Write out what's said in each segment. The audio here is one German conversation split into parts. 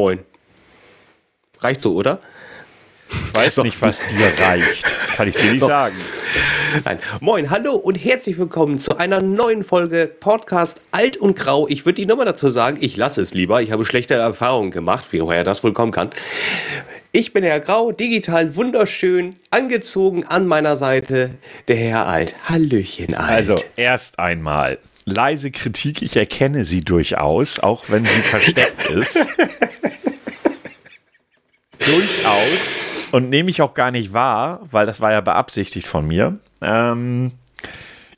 moin. Reicht so, oder? Ich weiß so. nicht, was dir reicht. Kann ich dir nicht sagen. Nein. Moin, hallo und herzlich willkommen zu einer neuen Folge Podcast Alt und Grau. Ich würde die Nummer dazu sagen, ich lasse es lieber. Ich habe schlechte Erfahrungen gemacht, wie woher das wohl kommen kann. Ich bin Herr Grau, digital wunderschön, angezogen an meiner Seite, der Herr Alt. Hallöchen, Alt. Also, erst einmal leise Kritik, ich erkenne sie durchaus, auch wenn sie versteckt ist. durchaus und nehme ich auch gar nicht wahr, weil das war ja beabsichtigt von mir. Ähm,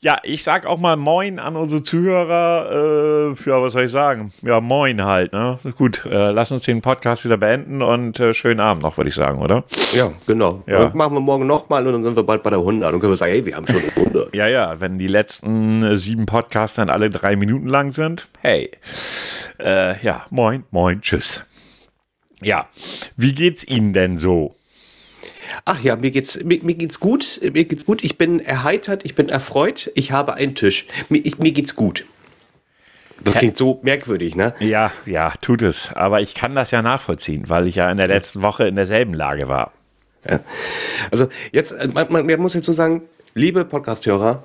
ja, ich sag auch mal Moin an unsere Zuhörer. Äh, ja, was soll ich sagen? Ja, Moin halt. Ne? Gut, äh, lass uns den Podcast wieder beenden und äh, schönen Abend noch, würde ich sagen, oder? Ja, genau. Ja. Und machen wir morgen nochmal und dann sind wir bald bei der 100 und können wir sagen, hey, wir haben schon 100. ja, ja, wenn die letzten äh, sieben Podcasts dann alle drei Minuten lang sind, hey. Äh, ja, Moin, Moin, Tschüss. Ja, wie geht's Ihnen denn so? Ach ja, mir geht's, mir, mir, geht's gut. Mir geht's gut. Ich bin erheitert, ich bin erfreut. Ich habe einen Tisch. Mir, ich, mir geht's gut. Das klingt so merkwürdig, ne? Ja, ja, tut es. Aber ich kann das ja nachvollziehen, weil ich ja in der letzten Woche in derselben Lage war. Ja. Also jetzt, äh, man, man, muss jetzt so sagen, liebe Podcast-Hörer,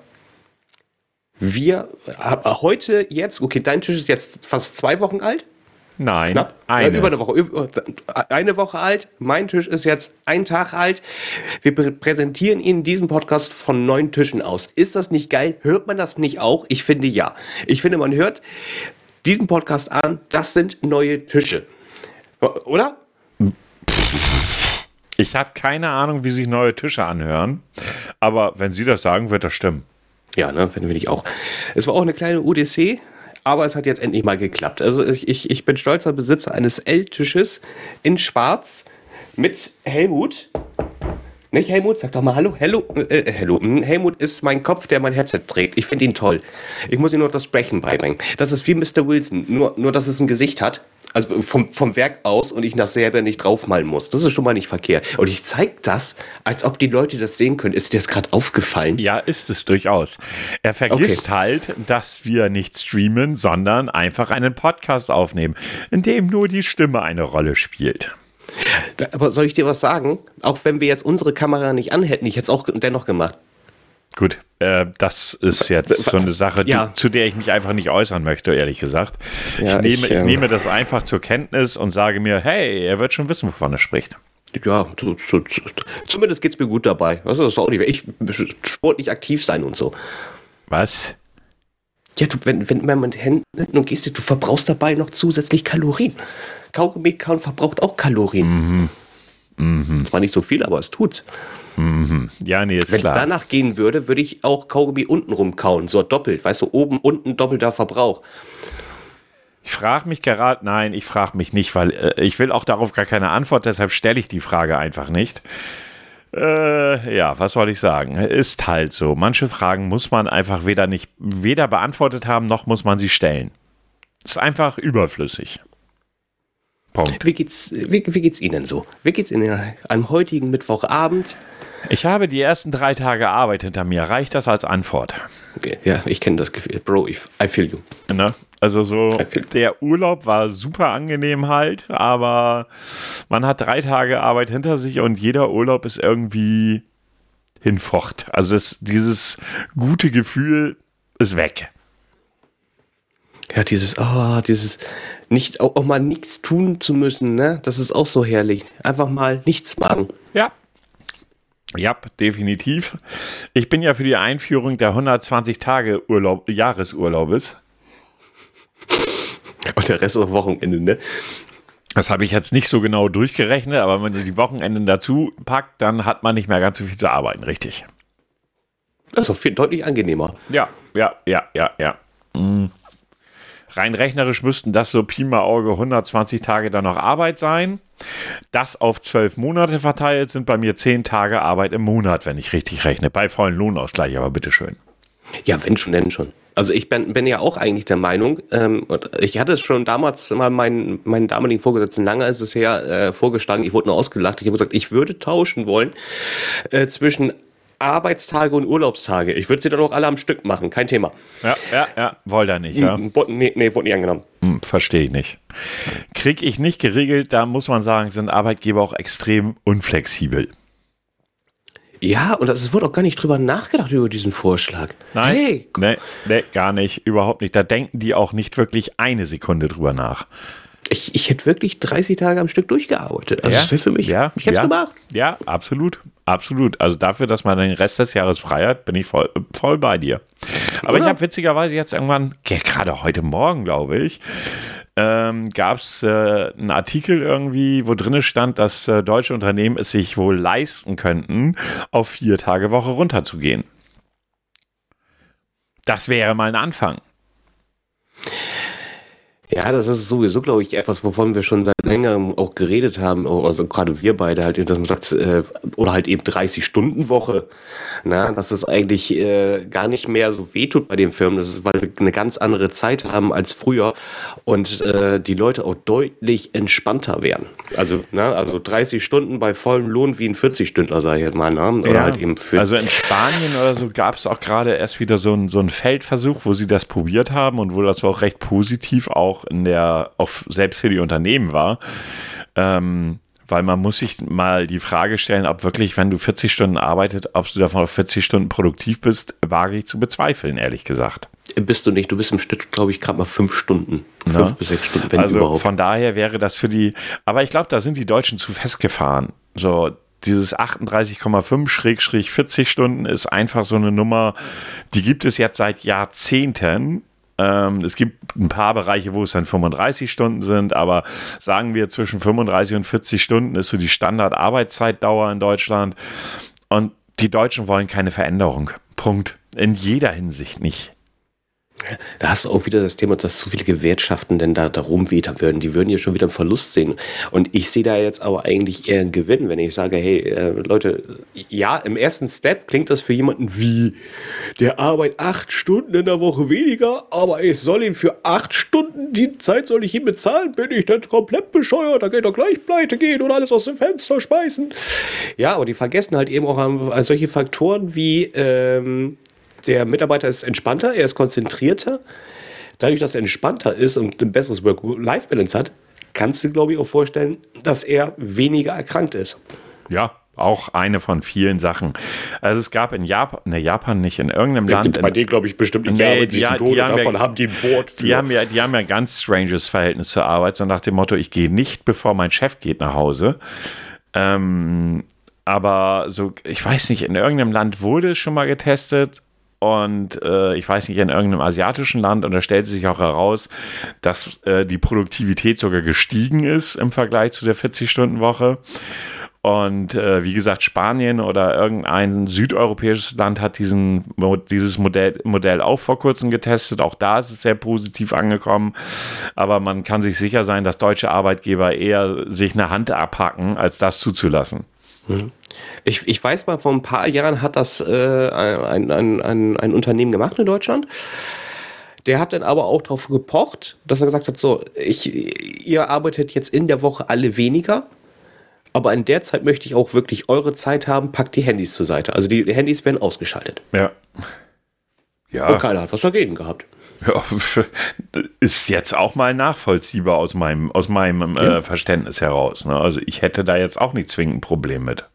wir haben heute jetzt, okay, dein Tisch ist jetzt fast zwei Wochen alt. Nein, Knapp. Eine. Über eine Woche. Eine Woche alt. Mein Tisch ist jetzt ein Tag alt. Wir präsentieren Ihnen diesen Podcast von neun Tischen aus. Ist das nicht geil? Hört man das nicht auch? Ich finde ja. Ich finde, man hört diesen Podcast an. Das sind neue Tische. Oder? Ich habe keine Ahnung, wie sich neue Tische anhören. Aber wenn Sie das sagen, wird das stimmen. Ja, ne, finde ich auch. Es war auch eine kleine UDC aber es hat jetzt endlich mal geklappt. Also ich, ich bin stolzer Besitzer eines L-Tisches in Schwarz mit Helmut. Nicht Helmut, sag doch mal Hallo. Hello, äh, äh Hello. Hm, Helmut ist mein Kopf, der mein Headset trägt. Ich finde ihn toll. Ich muss ihm nur das Sprechen beibringen. Das ist wie Mr. Wilson, nur, nur dass es ein Gesicht hat also vom, vom Werk aus und ich das selber nicht draufmalen muss. Das ist schon mal nicht verkehrt. Und ich zeige das, als ob die Leute das sehen können. Ist dir das gerade aufgefallen? Ja, ist es durchaus. Er vergisst okay. halt, dass wir nicht streamen, sondern einfach einen Podcast aufnehmen, in dem nur die Stimme eine Rolle spielt. Aber soll ich dir was sagen? Auch wenn wir jetzt unsere Kamera nicht anhätten, ich hätte es auch dennoch gemacht. Gut, äh, das ist jetzt so eine Sache, ja. die, zu der ich mich einfach nicht äußern möchte, ehrlich gesagt. Ja, ich, nehme, ich, ich nehme das einfach zur Kenntnis und sage mir, hey, er wird schon wissen, wovon er spricht. Ja, zu, zu, zu, zumindest geht es mir gut dabei. Also, das ist auch nicht, ich sportlich aktiv sein und so. Was? Ja, du, wenn, wenn man mit Händen und gehst, du verbrauchst dabei noch zusätzlich Kalorien. Kaugummi kauen verbraucht auch Kalorien. Mhm. Mhm. Zwar nicht so viel, aber es tut's. Mhm. Ja, nee, ist Wenn es danach gehen würde, würde ich auch Kaugummi unten rumkauen, so doppelt. Weißt du, oben, unten doppelter Verbrauch. Ich frage mich gerade, nein, ich frage mich nicht, weil äh, ich will auch darauf gar keine Antwort, deshalb stelle ich die Frage einfach nicht. Äh, ja, was soll ich sagen? Ist halt so. Manche Fragen muss man einfach weder nicht weder beantwortet haben, noch muss man sie stellen. Ist einfach überflüssig. Punkt. Wie geht's, wie, wie geht's Ihnen so? Wie geht's Ihnen am heutigen Mittwochabend? Ich habe die ersten drei Tage Arbeit hinter mir. Reicht das als Antwort? Ja, ich kenne das Gefühl. Bro, I feel you. Ne? Also so, der Urlaub war super angenehm halt, aber man hat drei Tage Arbeit hinter sich und jeder Urlaub ist irgendwie hinfocht. Also das, dieses gute Gefühl ist weg. Ja, dieses, oh, dieses, nicht auch, auch mal nichts tun zu müssen, ne? Das ist auch so herrlich. Einfach mal nichts machen. Ja. Ja, definitiv. Ich bin ja für die Einführung der 120 Tage Urlaub, Jahresurlaubes. Und der Rest ist Wochenende, ne? Das habe ich jetzt nicht so genau durchgerechnet, aber wenn man die Wochenenden dazu packt, dann hat man nicht mehr ganz so viel zu arbeiten, richtig. Das ist doch viel deutlich angenehmer. Ja, ja, ja, ja, ja. Mhm. Rein rechnerisch müssten das so Pi mal Auge 120 Tage dann noch Arbeit sein. Das auf zwölf Monate verteilt sind bei mir zehn Tage Arbeit im Monat, wenn ich richtig rechne. Bei vollen Lohnausgleich, aber bitteschön. Ja, wenn schon, denn schon. Also ich bin, bin ja auch eigentlich der Meinung, ähm, und ich hatte es schon damals mal meinen, meinen damaligen Vorgesetzten, lange ist es her, äh, vorgeschlagen, ich wurde nur ausgelacht, ich habe gesagt, ich würde tauschen wollen äh, zwischen Arbeitstage und Urlaubstage. Ich würde sie dann auch alle am Stück machen, kein Thema. Ja, ja, ja, wollte er nicht, ja. Nee, nee, wurde nicht angenommen. Hm, Verstehe ich nicht. Krieg ich nicht geregelt, da muss man sagen, sind Arbeitgeber auch extrem unflexibel. Ja, und es wurde auch gar nicht drüber nachgedacht über diesen Vorschlag. Nein, Hey, nee, nee, gar nicht, überhaupt nicht. Da denken die auch nicht wirklich eine Sekunde drüber nach. Ich, ich hätte wirklich 30 Tage am Stück durchgearbeitet. Also das wäre für mich. Ja, ich hätte ja, es gemacht. Ja, absolut. Absolut. Also dafür, dass man den Rest des Jahres frei hat, bin ich voll, voll bei dir. Aber ich Oder? habe witzigerweise jetzt irgendwann, ja, gerade heute Morgen, glaube ich, ähm, gab es äh, einen Artikel irgendwie, wo drin stand, dass äh, deutsche Unternehmen es sich wohl leisten könnten, auf vier Tage Woche runterzugehen. Das wäre mal ein Anfang. Ja, das ist sowieso, glaube ich, etwas, wovon wir schon seit längerem auch geredet haben. Also gerade wir beide halt, dass man sagt, äh, oder halt eben 30-Stunden-Woche. Na, dass es eigentlich äh, gar nicht mehr so wehtut bei den Firmen. Das ist, weil wir eine ganz andere Zeit haben als früher und äh, die Leute auch deutlich entspannter werden. Also, na, also 30 Stunden bei vollem Lohn wie ein 40-Stündler, sage ich jetzt mal. Ne? Oder halt eben für also in Spanien oder so gab es auch gerade erst wieder so ein, so ein Feldversuch, wo sie das probiert haben und wo das auch recht positiv auch in der, auch selbst für die Unternehmen war. Ähm, weil man muss sich mal die Frage stellen, ob wirklich, wenn du 40 Stunden arbeitet, ob du davon auf 40 Stunden produktiv bist, wage ich zu bezweifeln, ehrlich gesagt. bist du nicht. Du bist im Schnitt, glaube ich, gerade mal fünf Stunden. Fünf bis sechs Stunden, wenn also überhaupt. von daher wäre das für die, aber ich glaube, da sind die Deutschen zu festgefahren. So, dieses 38,5-40 Stunden ist einfach so eine Nummer, die gibt es jetzt seit Jahrzehnten. Ähm, es gibt ein paar Bereiche, wo es dann 35 Stunden sind, aber sagen wir zwischen 35 und 40 Stunden ist so die Standardarbeitszeitdauer in Deutschland. Und die Deutschen wollen keine Veränderung. Punkt. In jeder Hinsicht nicht. Da hast du auch wieder das Thema, dass zu viele Gewerkschaften denn da, da rumwetern würden. Die würden ja schon wieder einen Verlust sehen. Und ich sehe da jetzt aber eigentlich eher einen Gewinn, wenn ich sage, hey, äh, Leute, ja, im ersten Step klingt das für jemanden wie, der arbeitet acht Stunden in der Woche weniger, aber ich soll ihn für acht Stunden, die Zeit soll ich ihm bezahlen, bin ich dann komplett bescheuert, da geht er gleich pleite gehen und alles aus dem Fenster schmeißen. Ja, aber die vergessen halt eben auch an solche Faktoren wie, ähm, der Mitarbeiter ist entspannter, er ist konzentrierter. Dadurch, dass er entspannter ist und ein besseres Work-Life-Balance hat, kannst du, glaube ich, auch vorstellen, dass er weniger erkrankt ist. Ja, auch eine von vielen Sachen. Also es gab in Japan, ne, Japan nicht, in irgendeinem Land. Bei denen, glaube ich, bestimmt nicht. Nee, die, ja- Tode, die haben ja- davon haben die ein Wort für. Die haben, ja, die haben ja ein ganz stranges Verhältnis zur Arbeit, so nach dem Motto, ich gehe nicht, bevor mein Chef geht nach Hause. Ähm, aber so, ich weiß nicht, in irgendeinem Land wurde es schon mal getestet und äh, ich weiß nicht, in irgendeinem asiatischen Land und da stellte sich auch heraus, dass äh, die Produktivität sogar gestiegen ist im Vergleich zu der 40-Stunden-Woche. Und äh, wie gesagt, Spanien oder irgendein südeuropäisches Land hat diesen, dieses Modell, Modell auch vor kurzem getestet. Auch da ist es sehr positiv angekommen. Aber man kann sich sicher sein, dass deutsche Arbeitgeber eher sich eine Hand abhacken, als das zuzulassen. Ich, ich weiß mal, vor ein paar Jahren hat das äh, ein, ein, ein, ein Unternehmen gemacht in Deutschland. Der hat dann aber auch darauf gepocht, dass er gesagt hat, so, ich, ihr arbeitet jetzt in der Woche alle weniger, aber in der Zeit möchte ich auch wirklich eure Zeit haben, packt die Handys zur Seite. Also die Handys werden ausgeschaltet. Ja. Ja. Und keiner hat was dagegen gehabt. Ja, ist jetzt auch mal nachvollziehbar aus meinem, aus meinem äh, Verständnis heraus. Ne? Also ich hätte da jetzt auch nicht zwingend ein Problem mit.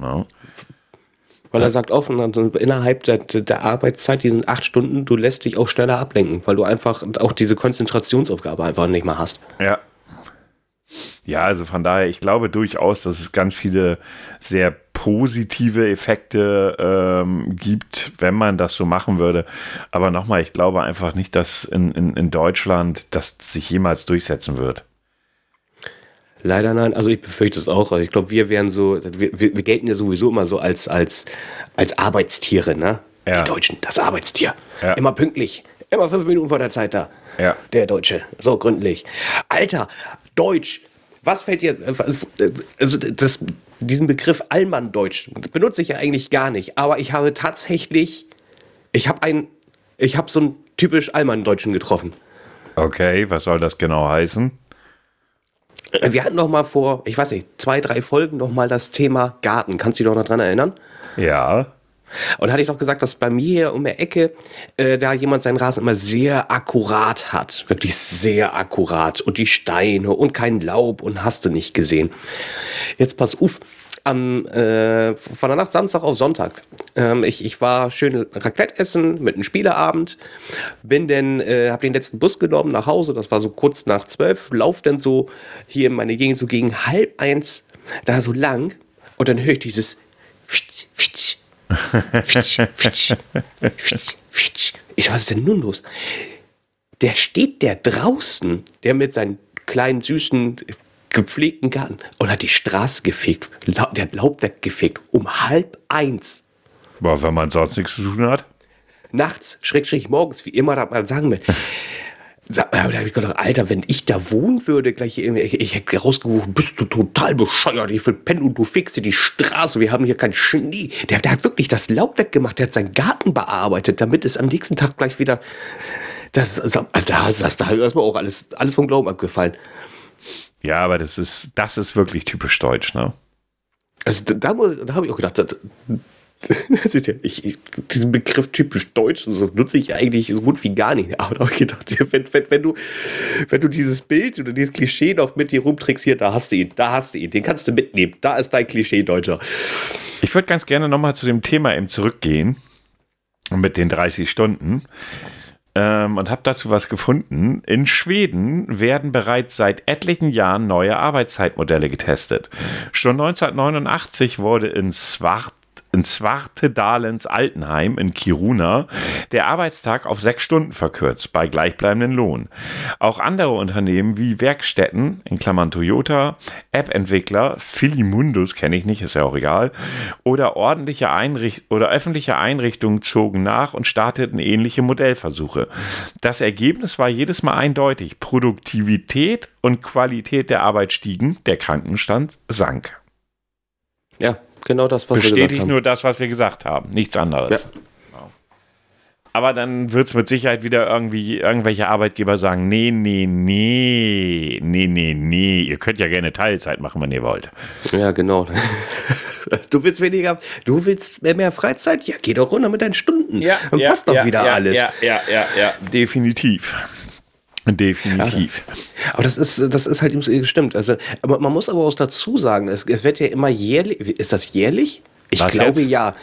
Ne? Weil er sagt offen, also innerhalb der, der Arbeitszeit, diesen acht Stunden, du lässt dich auch schneller ablenken, weil du einfach auch diese Konzentrationsaufgabe einfach nicht mehr hast. Ja. Ja, also von daher, ich glaube durchaus, dass es ganz viele sehr positive Effekte ähm, gibt, wenn man das so machen würde. Aber nochmal, ich glaube einfach nicht, dass in, in, in Deutschland das sich jemals durchsetzen wird. Leider nein, also ich befürchte es auch. Also ich glaube, wir wären so, wir, wir gelten ja sowieso immer so als, als, als Arbeitstiere, ne? Ja. Die Deutschen, das Arbeitstier. Ja. Immer pünktlich, immer fünf Minuten vor der Zeit da. Ja. Der Deutsche, so gründlich. Alter, Deutsch, was fällt dir, also das, diesen Begriff Allmann-Deutsch benutze ich ja eigentlich gar nicht, aber ich habe tatsächlich, ich habe ein, ich habe so einen typisch Allmann-Deutschen getroffen. Okay, was soll das genau heißen? Wir hatten noch mal vor, ich weiß nicht, zwei, drei Folgen noch mal das Thema Garten. Kannst du dich doch noch dran erinnern? Ja. Und da hatte ich doch gesagt, dass bei mir hier um der Ecke äh, da jemand seinen Rasen immer sehr akkurat hat. Wirklich sehr akkurat. Und die Steine und kein Laub und hast du nicht gesehen. Jetzt pass auf. Am, äh, von der Nacht Samstag auf Sonntag. Ähm, ich, ich war schön Raclette essen mit einem Spieleabend. Bin dann, äh, hab den letzten Bus genommen nach Hause. Das war so kurz nach zwölf. Lauf dann so hier in meine Gegend so gegen halb eins da so lang. Und dann höre ich dieses Fitsch, Fitsch, Fitsch, Fitsch, Fitsch, Fitsch. Ich, was ist denn nun los? Der steht der draußen, der mit seinen kleinen, süßen, gepflegten Garten und hat die Straße gefegt. Der hat Laub weggefegt. Um halb eins. Aber wenn man sonst nichts zu tun hat? Nachts, schräg, schräg, morgens, wie immer das man sagen will. Sag, da habe ich gedacht, Alter, wenn ich da wohnen würde, gleich irgendwie, ich, ich hätte rausgerufen, bist du total bescheuert, ich will pennen und du fegst dir die Straße, wir haben hier keinen Schnee. Der, der hat wirklich das Laub weggemacht, der hat seinen Garten bearbeitet, damit es am nächsten Tag gleich wieder, das, das, das, das, da ist mir auch alles, alles vom Glauben abgefallen. Ja, aber das ist, das ist wirklich typisch deutsch, ne? Also da, da, da habe ich auch gedacht, das, das ja, ich, ich, diesen Begriff typisch deutsch und so nutze ich eigentlich so gut wie gar nicht. Aber da habe ich gedacht, wenn, wenn, wenn, du, wenn du dieses Bild oder dieses Klischee noch mit dir rumträgst, hier, da hast du ihn, da hast du ihn, den kannst du mitnehmen. Da ist dein Klischee Deutscher. Ich würde ganz gerne nochmal zu dem Thema eben zurückgehen mit den 30 Stunden ähm, und habe dazu was gefunden. In Schweden werden bereits seit etlichen Jahren neue Arbeitszeitmodelle getestet. Schon 1989 wurde in Svart in Svartedalens Altenheim in Kiruna der Arbeitstag auf sechs Stunden verkürzt bei gleichbleibendem Lohn. Auch andere Unternehmen wie Werkstätten, in Klammern Toyota, App-Entwickler, Filimundus kenne ich nicht, ist ja auch egal, oder ordentliche Einricht oder öffentliche Einrichtungen zogen nach und starteten ähnliche Modellversuche. Das Ergebnis war jedes Mal eindeutig. Produktivität und Qualität der Arbeit stiegen, der Krankenstand sank. Ja, genau das, was Bestätigt wir gesagt haben. nur das, was wir gesagt haben, nichts anderes. Ja. Aber dann wird es mit Sicherheit wieder irgendwie irgendwelche Arbeitgeber sagen, nee, nee, nee, nee, nee, nee, ihr könnt ja gerne Teilzeit machen, wenn ihr wollt. Ja, genau. Du willst weniger, du willst mehr Freizeit? Ja, geh doch runter mit deinen Stunden. Ja, dann ja, passt doch ja, wieder ja, alles. Ja, ja, ja, ja, definitiv. Definitiv. Ja, aber das ist, das ist halt stimmt. Also, aber man muss aber auch dazu sagen, es wird ja immer jährlich, ist das jährlich? Ich Was glaube jetzt? ja.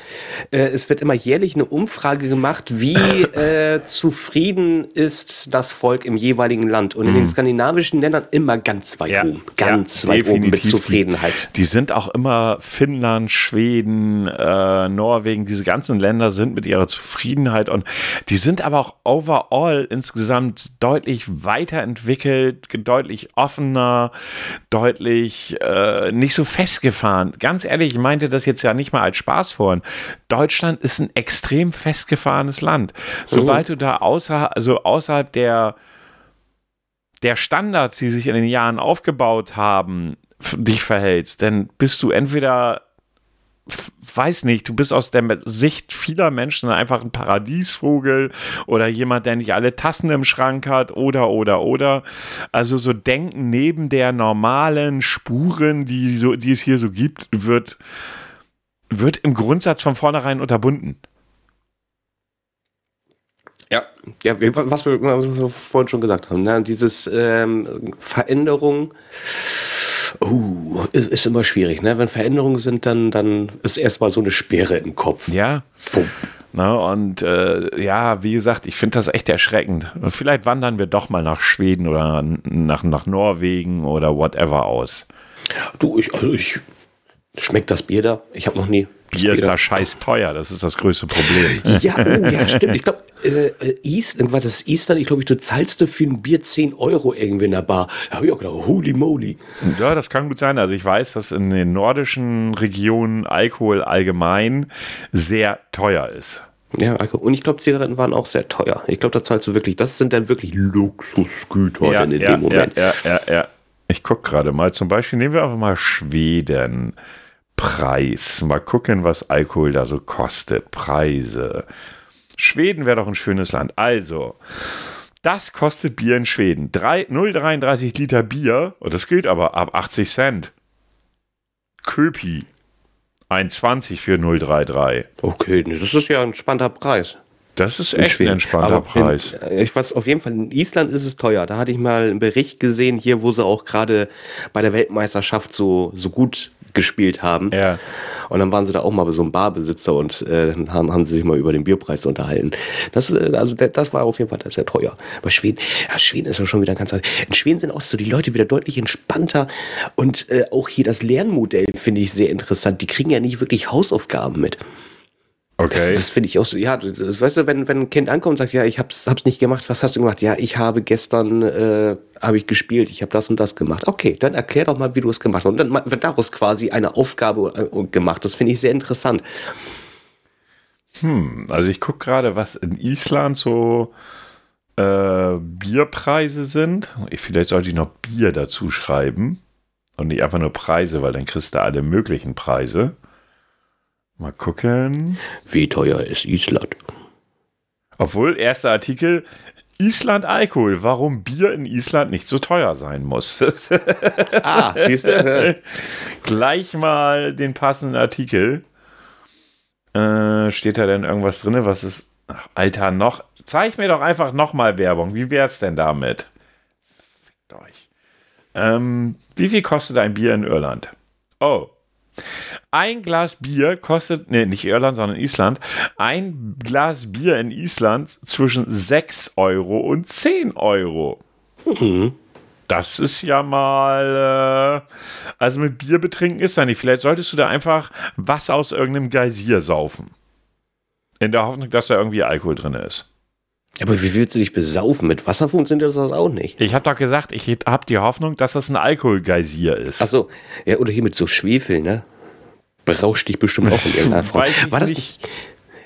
Äh, es wird immer jährlich eine Umfrage gemacht, wie äh, zufrieden ist das Volk im jeweiligen Land. Und in den mhm. skandinavischen Ländern immer ganz weit ja, oben. Ganz ja, weit oben mit Zufriedenheit. Die, sind auch immer Finnland, Schweden, äh, Norwegen, diese ganzen Länder sind mit ihrer Zufriedenheit und die sind aber auch overall insgesamt deutlich weiterentwickelt, deutlich offener, deutlich äh, nicht so festgefahren. Ganz ehrlich, ich meinte das jetzt ja nicht mal mal als Spaß vor. Deutschland ist ein extrem festgefahrenes Land. Sobald mhm. du da außer, also außerhalb der, der Standards, die sich in den Jahren aufgebaut haben, dich verhältst, dann bist du entweder weiß nicht, du bist aus der Sicht vieler Menschen einfach ein Paradiesvogel oder jemand, der nicht alle Tassen im Schrank hat oder, oder, oder. Also so Denken neben der normalen Spuren, die, so, die es hier so gibt, wird wird im Grundsatz von vornherein unterbunden. Ja, ja, was wir, was wir vorhin schon gesagt haben, ne? dieses ähm, Veränderung uh, ist, ist, immer schwierig. Ne? Wenn Veränderungen sind, dann, dann ist erstmal so eine Sperre im Kopf. Ja. Na, und äh, ja, wie gesagt, ich finde das echt erschreckend. Vielleicht wandern wir doch mal nach Schweden oder nach, nach Norwegen oder whatever aus. Du, ich, also ich Schmeckt das Bier da? Ich habe noch nie. Bier ist da scheiß teuer, das ist das größte Problem. Ja, oh, ja, stimmt. Ich glaube, äh, äh East, was ist Eastern? Ich glaube, du zahlst für ein Bier 10 Euro irgendwie in der Bar. Da habe ich auch gedacht, holy moly. Ja, das kann gut sein. Also ich weiß, dass in den nordischen Regionen Alkohol allgemein sehr teuer ist. Ja, und ich glaube, Zigaretten waren auch sehr teuer. Ich glaube, da zahlst du wirklich, das sind dann wirklich Luxusgüter ja, in ja, dem Moment. Ja, ja, ja, ja. Ich gucke gerade mal, zum Beispiel nehmen wir einfach mal Schweden. Preis. Mal gucken, was Alkohol da so kostet. Preise. Schweden wäre doch ein schönes Land. Also, das kostet Bier in Schweden. 0,33 Liter Bier, und das gilt aber ab 80 Cent. Köpi. 1,20 für 033. Okay, das ist ja ein spannender Preis. Das ist echt ein entspannter Aber Preis. In, ich weiß auf jeden Fall, in Island ist es teuer. Da hatte ich mal einen Bericht gesehen, hier, wo sie auch gerade bei der Weltmeisterschaft so, so gut gespielt haben. Ja. Und dann waren sie da auch mal bei so einem Barbesitzer und äh, haben, haben sie sich mal über den Bierpreis unterhalten. Das, äh, also das war auf jeden Fall sehr teuer. Aber Schweden, ja, Schweden ist ja schon wieder ganz anders. In Schweden sind auch so die Leute wieder deutlich entspannter und äh, auch hier das Lernmodell finde ich sehr interessant. Die kriegen ja nicht wirklich Hausaufgaben mit. Okay. Das, das finde ich auch so, ja, das, weißt du, wenn, wenn ein Kind ankommt und sagt, ja, ich hab's, hab's nicht gemacht, was hast du gemacht? Ja, ich habe gestern, äh, habe ich gespielt, ich habe das und das gemacht. Okay, dann erklär doch mal, wie du es gemacht hast. Und dann wird daraus quasi eine Aufgabe äh, gemacht. Das finde ich sehr interessant. Hm, also ich gucke gerade, was in Island so äh, Bierpreise sind. Ich, vielleicht sollte ich noch Bier dazu schreiben und nicht einfach nur Preise, weil dann kriegst du alle möglichen Preise. Mal gucken. Wie teuer ist Island? Obwohl, erster Artikel, Island Alkohol, warum Bier in Island nicht so teuer sein muss. ah, siehst du? Gleich mal den passenden Artikel. Äh, steht da denn irgendwas drin, was ist... Ach, Alter, noch... Zeig mir doch einfach nochmal Werbung. Wie wär's denn damit? Fickt euch. Ähm, wie viel kostet ein Bier in Irland? Oh, ein Glas Bier kostet, nee, nicht Irland, sondern Island, ein Glas Bier in Island zwischen 6 Euro und 10 Euro. Mhm. Das ist ja mal, äh, also mit Bier betrinken ist da nicht. Vielleicht solltest du da einfach was aus irgendeinem Geysir saufen. In der Hoffnung, dass da irgendwie Alkohol drin ist. Aber wie willst du dich besaufen? Mit Wasser funktioniert das auch nicht. Ich habe doch gesagt, ich habe die Hoffnung, dass das ein Alkoholgeysir ist. Achso, ja, oder hier mit so Schwefel, ne? Berauscht dich bestimmt auch in irgendeiner Form. War das nicht,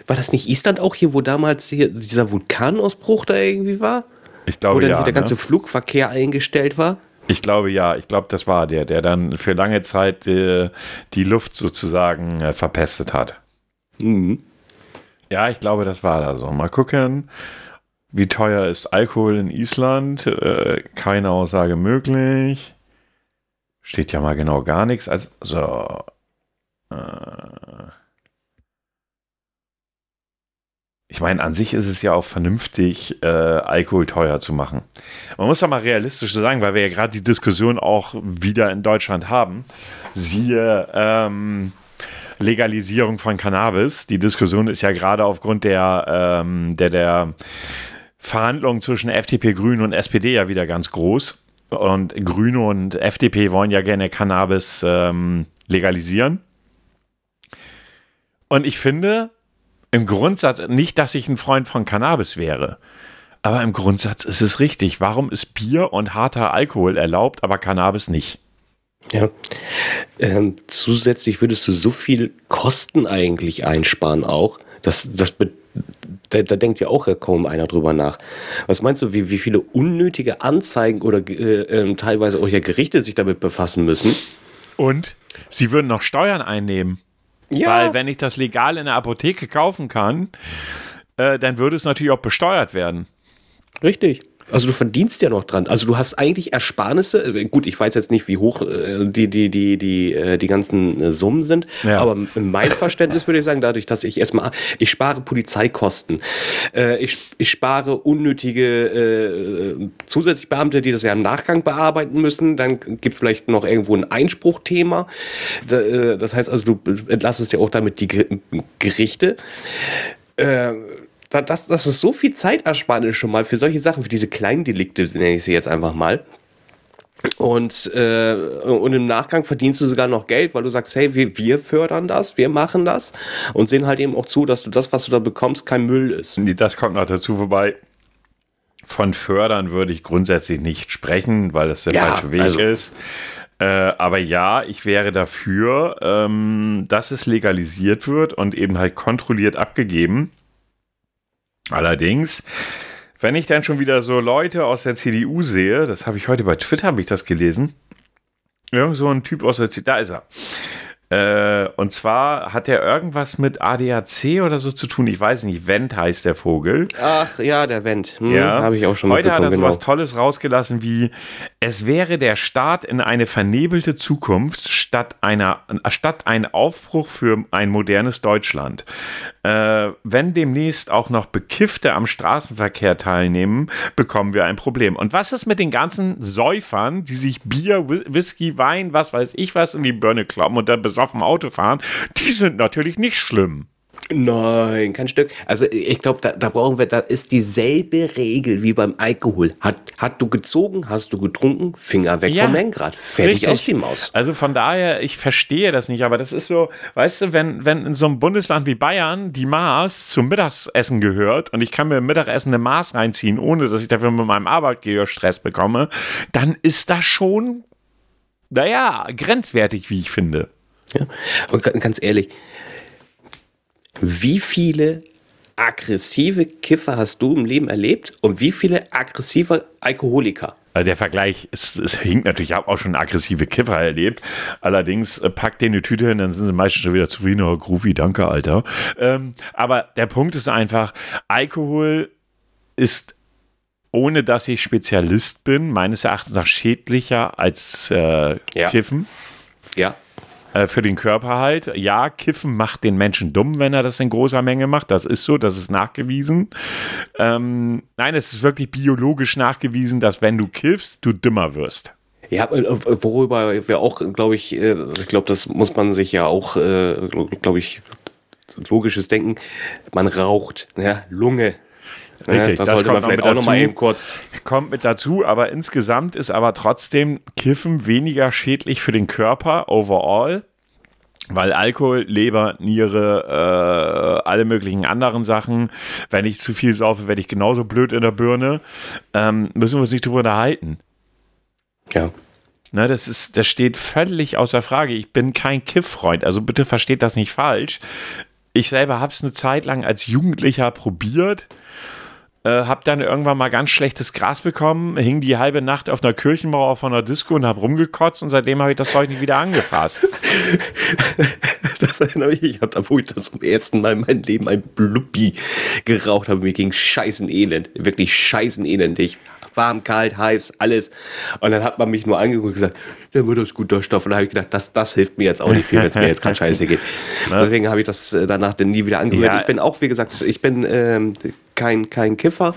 war das nicht Island auch hier, wo damals hier dieser Vulkanausbruch da irgendwie war? Ich glaube, wo dann ja, hier der ganze ne? Flugverkehr eingestellt war? Ich glaube ja, ich glaube, das war der, der dann für lange Zeit äh, die Luft sozusagen äh, verpestet hat. Mhm. Ja, ich glaube, das war da so. Mal gucken, wie teuer ist Alkohol in Island? Äh, keine Aussage möglich. Steht ja mal genau gar nichts. Also, so, ich meine, an sich ist es ja auch vernünftig, äh, Alkohol teuer zu machen. Man muss doch mal realistisch sagen, weil wir ja gerade die Diskussion auch wieder in Deutschland haben. Siehe ähm, Legalisierung von Cannabis. Die Diskussion ist ja gerade aufgrund der, ähm, der, der Verhandlungen zwischen FDP, Grünen und SPD ja wieder ganz groß. Und Grüne und FDP wollen ja gerne Cannabis ähm, legalisieren. Und ich finde, im Grundsatz, nicht, dass ich ein Freund von Cannabis wäre, aber im Grundsatz ist es richtig. Warum ist Bier und harter Alkohol erlaubt, aber Cannabis nicht? Ja. Ähm, zusätzlich würdest du so viel Kosten eigentlich einsparen auch. Das, das da, da, denkt ja auch kaum einer drüber nach. Was meinst du, wie, wie viele unnötige Anzeigen oder äh, äh, teilweise auch ja Gerichte sich damit befassen müssen? Und sie würden noch Steuern einnehmen. Ja. Weil wenn ich das legal in der Apotheke kaufen kann, äh, dann würde es natürlich auch besteuert werden. Richtig. Also du verdienst ja noch dran. Also du hast eigentlich Ersparnisse. Äh, gut, ich weiß jetzt nicht, wie hoch äh, die, die, die, die, äh, die ganzen Summen sind. Ja. Aber in meinem Verständnis würde ich sagen, dadurch, dass ich erstmal, ich spare Polizeikosten. Ich, ich spare unnötige äh, zusätzlich Beamte, die das ja im Nachgang bearbeiten müssen. Dann gibt vielleicht noch irgendwo ein Einspruchthema. das heißt also, du entlastest ja auch damit die Gerichte. Äh, das, das ist so viel Zeitersparnis schon mal für solche Sachen, für diese kleinen Delikte, nenne ich sie jetzt einfach mal. Und, äh, und im Nachgang verdienst du sogar noch Geld, weil du sagst, hey, wir, wir fördern das, wir machen das und sehen halt eben auch zu, dass du das, was du da bekommst, kein Müll ist. Nee, das kommt noch dazu, wobei von fördern würde ich grundsätzlich nicht sprechen, weil das der ja, falsche Weg also, ist. Äh, aber ja, ich wäre dafür, ähm, dass es legalisiert wird und eben halt kontrolliert abgegeben. Allerdings, wenn ich dann schon wieder so Leute aus der CDU sehe, das habe ich heute bei Twitter, habe ich das gelesen, irgend so ein Typ aus der CDU, da ist er. Äh, und zwar hat er irgendwas mit ADAC oder so zu tun. Ich weiß nicht. Wendt heißt der Vogel. Ach ja, der Wendt. Hm, ja, habe ich auch schon Heute hat er genau. sowas Tolles rausgelassen wie: Es wäre der Start in eine vernebelte Zukunft statt einer statt ein Aufbruch für ein modernes Deutschland. Äh, wenn demnächst auch noch Bekiffte am Straßenverkehr teilnehmen, bekommen wir ein Problem. Und was ist mit den ganzen Säufern, die sich Bier, Whisky, Wein, was weiß ich was in die Birne kloppen und dann besoffen Auto fahren? Die sind natürlich nicht schlimm. Nein, kein Stück. Also ich glaube, da, da, brauchen wir, da ist dieselbe Regel wie beim Alkohol. Hat, hat du gezogen, hast du getrunken, Finger weg ja, vom Lenkrad. Fertig richtig. aus die Maus. Also von daher, ich verstehe das nicht, aber das ist so, weißt du, wenn, wenn in so einem Bundesland wie Bayern die Maß zum Mittagessen gehört und ich kann mir im Mittagessen eine Maß reinziehen, ohne dass ich dafür mit meinem Arbeitgeber Stress bekomme, dann ist das schon, naja, grenzwertig, wie ich finde. Ja. Und ganz ehrlich, wie viele aggressive Kiffer hast du im Leben erlebt und wie viele aggressive Alkoholiker? Also der Vergleich, es, es hinkt natürlich, ich habe auch schon aggressive Kiffer erlebt. Allerdings äh, packt denen eine Tüte hin, dann sind sie meistens schon wieder zufrieden. Oh, Groovy, danke, Alter. Ähm, aber der Punkt ist einfach, Alkohol ist, ohne dass ich Spezialist bin, meines Erachtens nach schädlicher als äh, ja. Kiffen. Ja. Äh, für den Körper halt. Ja, Kiffen macht den Menschen dumm, wenn er das in großer Menge macht. Das ist so, das ist nachgewiesen. Ähm, nein, es ist wirklich biologisch nachgewiesen, dass wenn du kiffst, du dümmer wirst. Ja, äh, worüber wir auch, glaube ich, äh, ich glaube, das muss man sich ja auch, glaube ich, logisches Denken. Man raucht, ja, Lunge. Richtig, das, das sollte man vielleicht auch nochmal eben kurz. Kommt mit dazu, aber insgesamt ist aber trotzdem Kiffen weniger schädlich für den Körper overall. Weil Alkohol, Leber, Niere, äh, alle möglichen anderen Sachen, wenn ich zu viel saufe, werde ich genauso blöd in der Birne. Ähm, müssen wir uns nicht drüber unterhalten. Ja. Ne, das, ist, das steht völlig außer Frage. Ich bin kein Kiff-Freund, also bitte versteht das nicht falsch. Ich selber habe es eine Zeit lang als Jugendlicher probiert äh, hab dann irgendwann mal ganz schlechtes Gras bekommen, hing die halbe Nacht auf einer Kirchenmauer von einer Disco und hab rumgekotzt und seitdem habe ich das Zeug nicht wieder angefasst. das erinnere ich, ich habe da, wo ich das zum ersten Mal in meinem Leben ein Bluppi geraucht habe, mir ging scheißen elend, wirklich scheißen elendig warm, kalt, heiß, alles. Und dann hat man mich nur angeguckt und gesagt, dann wird das guter Stoff. Und da habe ich gedacht, das, das hilft mir jetzt auch nicht viel, wenn es mir jetzt gerade scheiße geht. Deswegen habe ich das äh, danach dann nie wieder angehört. Ja. Ich bin auch, wie gesagt, ich bin ähm, kein, kein Kiffer.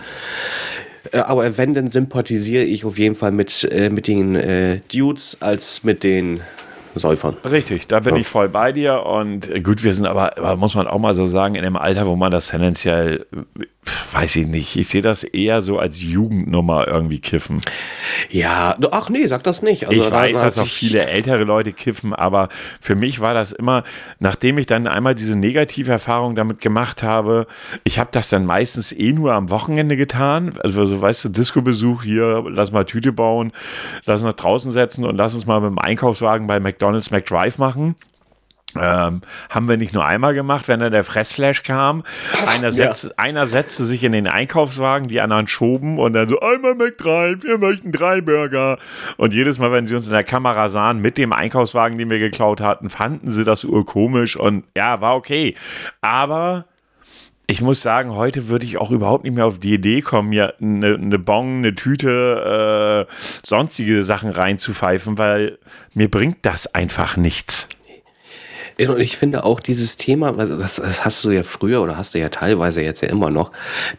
Äh, aber wenn, dann sympathisiere ich auf jeden Fall mit, äh, mit den äh, Dudes als mit den Säufern. Richtig, da bin ja. ich voll bei dir. Und gut, wir sind aber, aber, muss man auch mal so sagen, in einem Alter, wo man das tendenziell weiß ich nicht. Ich sehe das eher so als Jugendnummer irgendwie kiffen. Ja, ach nee, sag das nicht. Also, ich weiß, dass auch viele ältere Leute kiffen, aber für mich war das immer, nachdem ich dann einmal diese Negativerfahrung damit gemacht habe, ich habe das dann meistens eh nur am Wochenende getan. Also, so weißt du, Disco-Besuch hier, lass mal Tüte bauen, lass uns nach draußen setzen und lass uns mal mit dem Einkaufswagen bei McDonalds McDrive machen. Ähm, haben wir nicht nur einmal gemacht, wenn dann der Fressflash kam. Einer, setz, ja. einer setzte sich in den Einkaufswagen, die anderen schoben und dann so, einmal McDrive, wir möchten drei Burger. Und jedes Mal, wenn sie uns in der Kamera sahen, mit dem Einkaufswagen, den wir geklaut hatten, fanden sie das urkomisch und ja, war okay. Aber ich muss sagen, heute würde ich auch überhaupt nicht mehr auf die Idee kommen, mir eine, eine Bon, eine Tüte, äh, sonstige Sachen reinzupfeifen, weil mir bringt das einfach nichts. Und ich finde auch dieses Thema, das, hast du ja früher oder hast du ja teilweise jetzt ja immer noch,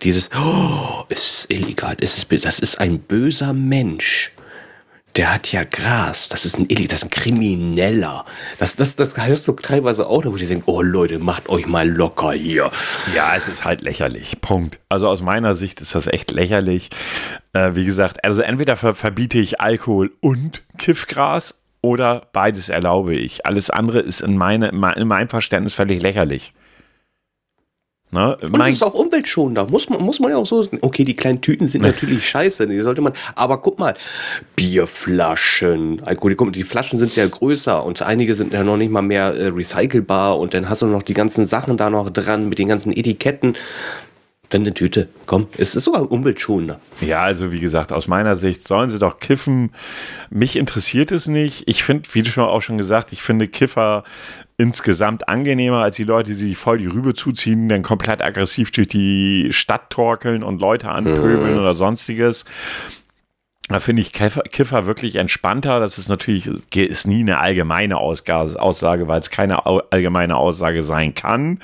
dieses, oh, es ist illegal, es ist, das ist ein böser Mensch. Der hat ja Gras. Das ist ein Illi, das ist ein Krimineller. Das, das, das heißt so teilweise auch, wo die sagen, oh Leute, macht euch mal locker hier. Ja, es ist halt lächerlich. Punkt. Also aus meiner Sicht ist das echt lächerlich. Äh, wie gesagt, also entweder verbiete ich Alkohol und Kiffgras oder beides erlaube ich. Alles andere ist in, meine, in meinem Verständnis völlig lächerlich. Ne? Und mein, ist auch umweltschonender, muss man, muss man ja auch so sagen. Okay, die kleinen Tüten sind natürlich scheiße, die sollte man, aber guck mal, Bierflaschen, gut, die Flaschen sind ja größer und einige sind ja noch nicht mal mehr äh, recycelbar und dann hast du noch die ganzen Sachen da noch dran mit den ganzen Etiketten. Dann eine Tüte. Komm, es ist sogar umweltschonender. Ja, also wie gesagt, aus meiner Sicht sollen sie doch kiffen. Mich interessiert es nicht. Ich finde, wie du schon auch schon gesagt, ich finde Kiffer insgesamt angenehmer als die Leute, die sich voll die Rübe zuziehen, dann komplett aggressiv durch die Stadt torkeln und Leute anpöbeln mhm. oder sonstiges. Da finde ich Kiffer, wirklich entspannter. Das ist natürlich, ist nie eine allgemeine Aussage, weil es keine allgemeine Aussage sein kann.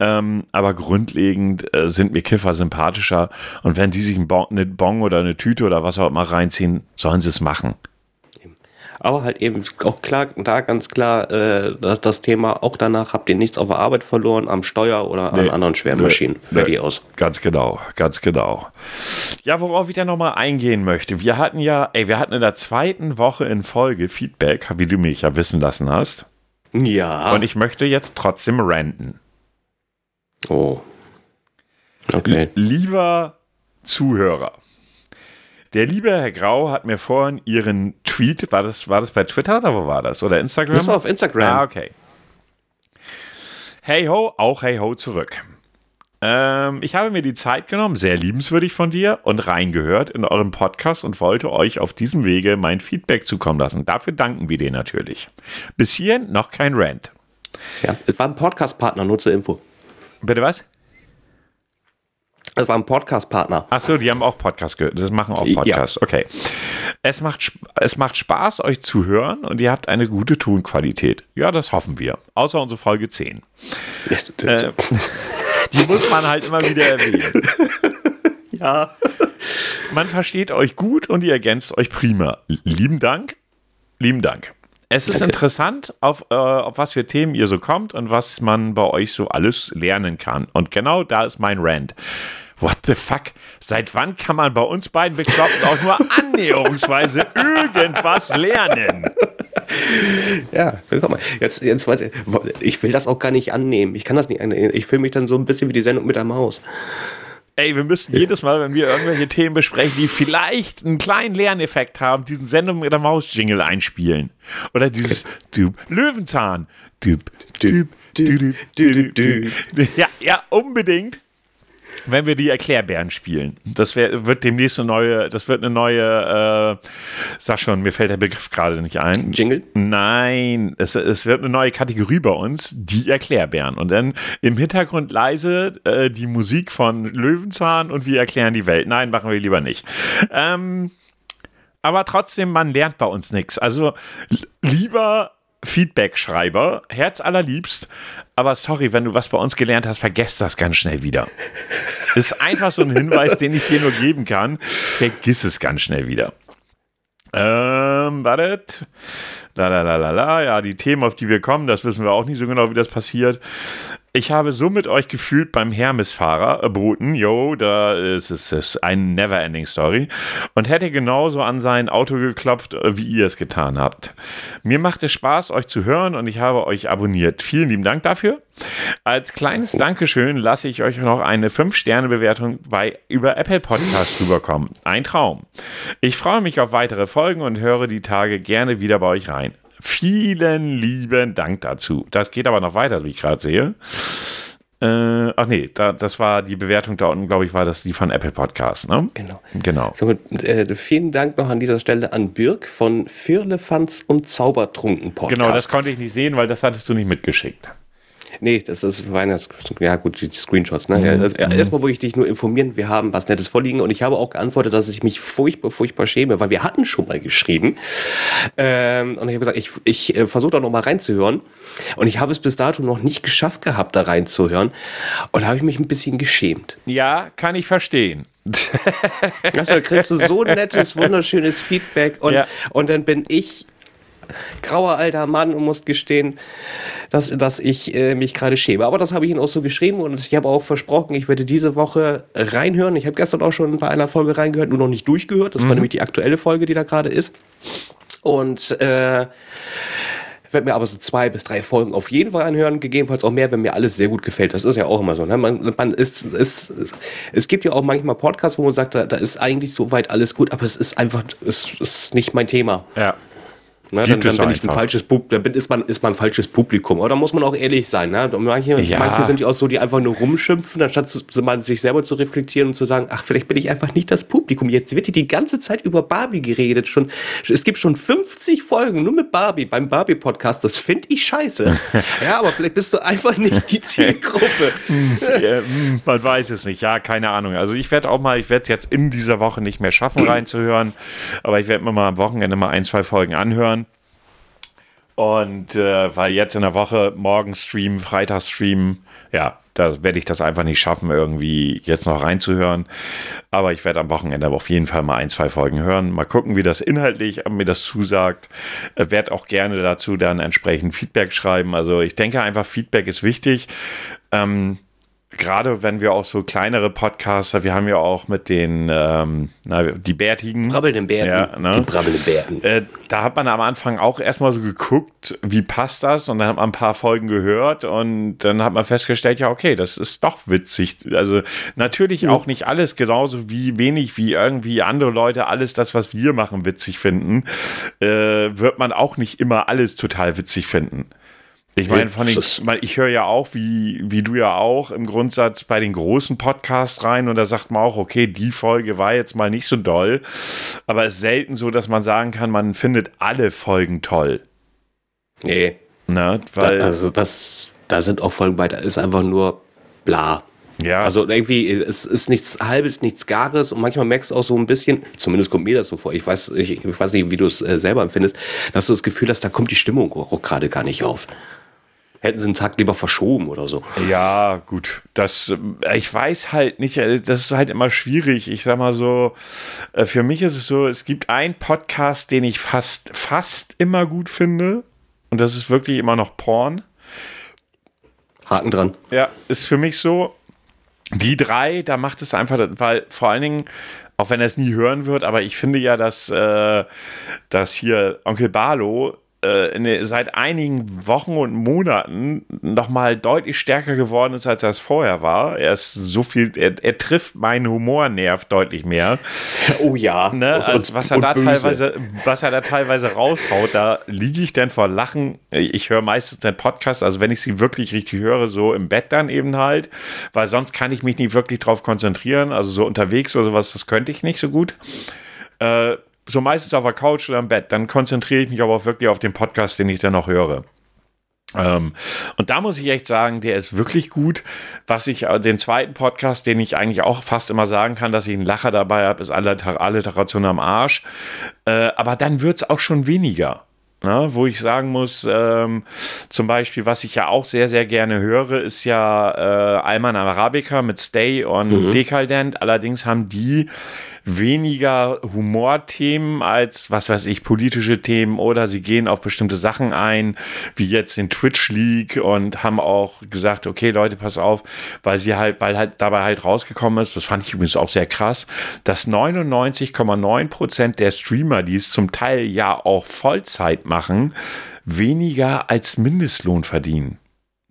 Ähm, aber grundlegend äh, sind mir Kiffer sympathischer. Und wenn die sich einen bon, eine Bon oder eine Tüte oder was auch immer reinziehen, sollen sie es machen aber halt eben auch klar, da ganz klar äh, das, das, Thema, auch danach habt ihr nichts auf der Arbeit verloren, am Steuer oder nee, an anderen schweren Maschinen. Nee, nee, aus. Ganz genau, ganz genau. Ja, worauf ich da nochmal eingehen möchte, wir hatten ja, ey, wir hatten in der zweiten Woche in Folge Feedback, wie du mich ja wissen lassen hast. Ja. Und ich möchte jetzt trotzdem ranten. Oh. Okay. Lieber Zuhörer, der liebe Herr Grau hat mir vorhin Ihren Tweet, war das, war das bei Twitter oder wo war das? Oder Instagram? Das war auf Instagram. Ah, okay. Hey ho, auch hey ho zurück. Ähm, ich habe mir die Zeit genommen, sehr liebenswürdig von dir, und reingehört in euren Podcast und wollte euch auf diesem Wege mein Feedback zukommen lassen. Dafür danken wir dir natürlich. Bis hierhin noch kein Rant. Ja, es war ein Podcast-Partner, nur zur Info. Bitte was? Das war ein Podcast-Partner. Achso, die haben auch Podcast gehört. Das machen auch Podcasts. Ja. Okay. Es macht, es macht Spaß, euch zu hören und ihr habt eine gute Tonqualität. Ja, das hoffen wir. Außer unsere Folge 10. äh, die muss man halt immer wieder erwähnen. ja. Man versteht euch gut und ihr ergänzt euch prima. Lieben Dank. Lieben Dank. Es ist Danke. interessant, auf, äh, auf was für Themen ihr so kommt und was man bei euch so alles lernen kann. Und genau da ist mein Rant what the fuck? Seit wann kann man bei uns beiden Bekloppten auch nur annäherungsweise irgendwas lernen? Ja, willkommen. Jetzt, jetzt weiß ich, ich will das auch gar nicht annehmen. Ich kann das nicht annehmen. Ich fühle mich dann so ein bisschen wie die Sendung mit der Maus. Ey, wir müssen jedes Mal, wenn wir irgendwelche Themen besprechen, die vielleicht einen kleinen Lerneffekt haben, diesen Sendung mit der Maus-Jingle einspielen. Oder dieses Typ Löwenzahn. Ja, ja, unbedingt wenn wir die Erklärbären spielen. Das wär, wird demnächst eine neue, das wird eine neue, äh, sag schon, mir fällt der Begriff gerade nicht ein. Jingle? Nein, es, es wird eine neue Kategorie bei uns, die Erklärbären. Und dann im Hintergrund leise äh, die Musik von Löwenzahn und wir erklären die Welt. Nein, machen wir lieber nicht. Ähm, aber trotzdem, man lernt bei uns nichts. Also lieber Feedback-Schreiber, Herz allerliebst, aber sorry, wenn du was bei uns gelernt hast, vergesst das ganz schnell wieder. Ist einfach so ein Hinweis, den ich dir nur geben kann. Vergiss es ganz schnell wieder. Ähm, wartet. La la la la la. Ja, die Themen, auf die wir kommen, das wissen wir auch nicht so genau, wie das passiert. Ich habe so mit euch gefühlt beim Hermes-Fahrer äh, Boten. Yo, da ist es ist eine Never-Ending Story. Und hätte genauso an sein Auto geklopft, äh, wie ihr es getan habt. Mir macht es Spaß, euch zu hören und ich habe euch abonniert. Vielen lieben Dank dafür. Als kleines Dankeschön lasse ich euch noch eine 5-Sterne-Bewertung bei über Apple Podcasts rüberkommen. Ein Traum. Ich freue mich auf weitere Folgen und höre die Tage gerne wieder bei euch rein. Vielen lieben Dank dazu. Das geht aber noch weiter, wie ich gerade sehe. Äh, ach nee, da, das war die Bewertung da unten, glaube ich, war das die von Apple Podcasts, ne? Genau. genau. So, äh, vielen Dank noch an dieser Stelle an Birk von Firlefanz und Zaubertrunken Podcast. Genau, das konnte ich nicht sehen, weil das hattest du nicht mitgeschickt. Nee, das ist Weihnachts ja gut, die Screenshots. Ne? Mhm. Ja, erstmal wollte ich dich nur informieren, wir haben was Nettes vorliegen und ich habe auch geantwortet, dass ich mich furchtbar, furchtbar schäme, weil wir hatten schon mal geschrieben. Ähm, und ich habe gesagt, ich, ich äh, versuche da noch mal reinzuhören. Und ich habe es bis dato noch nicht geschafft gehabt, da reinzuhören. Und da habe ich mich ein bisschen geschämt. Ja, kann ich verstehen. Also, da kriegst du so nettes, wunderschönes Feedback und, ja. und dann bin ich grauer alter Mann und muss gestehen, dass, dass ich äh, mich gerade schäme. Aber das habe ich Ihnen auch so geschrieben und ich habe auch versprochen, ich werde diese Woche reinhören. Ich habe gestern auch schon bei einer Folge reingehört, nur noch nicht durchgehört. Das mhm. war nämlich die aktuelle Folge, die da gerade ist. Und äh, werde mir aber so zwei bis drei Folgen auf jeden Fall anhören, gegebenenfalls auch mehr, wenn mir alles sehr gut gefällt. Das ist ja auch immer so. Ne? Man, man ist, ist, es gibt ja auch manchmal Podcasts, wo man sagt, da, da ist eigentlich soweit alles gut, aber es ist einfach, es ist nicht mein Thema. Ja. Gibt dann, dann, bin ich ein falsches Pub- dann ist man, ist man ein falsches Publikum. Aber da muss man auch ehrlich sein. Ne? Manche, Ja. manche sind ja auch so, die einfach nur rumschimpfen, anstatt mal sich selber zu reflektieren und zu sagen, ach, vielleicht bin ich einfach nicht das Publikum. Jetzt wird hier die ganze Zeit über Barbie geredet. Schon, es gibt schon 50 Folgen nur mit Barbie beim Barbie-Podcast. Das finde ich scheiße. ja, aber vielleicht bist du einfach nicht die Zielgruppe. Ja, hm, man weiß es nicht. Ja, keine Ahnung. Also ich werde auch mal, ich werde es jetzt in dieser Woche nicht mehr schaffen, reinzuhören. Aber ich werde mir mal am Wochenende mal ein, zwei Folgen anhören. Und äh, weil jetzt in der Woche morgen streamen, Freitag streamen, ja, da werde ich das einfach nicht schaffen, irgendwie jetzt noch reinzuhören. Aber ich werde am Wochenende auf jeden Fall mal ein, zwei Folgen hören. Mal gucken, wie das inhaltlich mir das zusagt. Äh, werde auch gerne dazu dann entsprechend Feedback schreiben. Also ich denke einfach, Feedback ist wichtig. Ähm, Gerade wenn wir auch so kleinere Podcaster, wir haben ja auch mit den, ähm, na, die Bärtigen. Brabbelnden Bärten. Ja, ne? Die brabbelnden Bärten. Äh, da hat man am Anfang auch erstmal so geguckt, wie passt das? Und dann hat man ein paar Folgen gehört und dann hat man festgestellt, ja, okay, das ist doch witzig. Also natürlich auch nicht alles, genauso wie wenig wie irgendwie andere Leute alles das, was wir machen, witzig finden, äh, wird man auch nicht immer alles total witzig finden. Ich meine, von den, ich höre ja auch, wie, wie du ja auch, im Grundsatz bei den großen Podcasts rein und da sagt man auch, okay, die Folge war jetzt mal nicht so doll, aber es ist selten so, dass man sagen kann, man findet alle Folgen toll. Nee. Ne? Da, Weil, also das, da sind auch Folgen bei, da ist einfach nur bla. Ja, Also irgendwie, es ist nichts Halbes, nichts Gares und manchmal merkst du auch so ein bisschen, zumindest kommt mir das so vor, ich weiß, ich, ich weiß nicht, wie du es äh, selber empfindest, dass du das Gefühl hast, da kommt die Stimmung auch gerade gar nicht auf. Hätten sie einen Tag lieber verschoben oder so. Ja, gut. Das, äh, ich weiß halt nicht, äh, das ist halt immer schwierig. Ich sag mal so, äh, für mich ist es so, es gibt einen Podcast, den ich fast, fast immer gut finde. Und das ist wirklich immer noch Porn. Haken dran. Ja, ist für mich so. Die drei, da macht es einfach, weil vor allen Dingen, auch wenn er es nie hören wird, aber ich finde ja, dass, äh, dass hier Onkel Barlo äh, seit einigen Wochen und Monaten nochmal deutlich stärker geworden ist, als er es vorher war. Er ist so viel, er, er trifft meinen Humornerv deutlich mehr. Oh ja. Ne, Und- als und- was er da böse. teilweise, was er da teilweise raushaut, da liege ich dann vor Lachen. Ich höre meistens den Podcast, also wenn ich sie wirklich richtig höre, so im Bett dann eben halt, weil sonst kann ich mich nicht wirklich drauf konzentrieren. Also so unterwegs oder sowas, das könnte ich nicht so gut. Äh, so meistens auf der Couch oder im Bett. Dann konzentriere ich mich aber auch wirklich auf den Podcast, den ich dann noch höre. Ähm, und da muss ich echt sagen, der ist wirklich gut. Was ich, äh, den zweiten Podcast, den ich eigentlich auch fast immer sagen kann, dass ich einen Lacher dabei habe, ist Alliter- Alliteration am Arsch. Äh, aber dann wird es auch schon weniger. Ne, wo ich sagen muss, ähm, zum Beispiel, was ich ja auch sehr, sehr gerne höre, ist ja äh, Alman Arabica mit Stay und Dekadent. Allerdings haben die weniger Humorthemen als, was weiß ich, politische Themen oder sie gehen auf bestimmte Sachen ein, wie jetzt den Twitch League und haben auch gesagt, okay, Leute, pass auf, weil sie halt, weil halt dabei halt rausgekommen ist, das fand ich übrigens auch sehr krass, dass 99,9 Prozent der Streamer, die es zum Teil ja auch Vollzeit machen, weniger als Mindestlohn verdienen.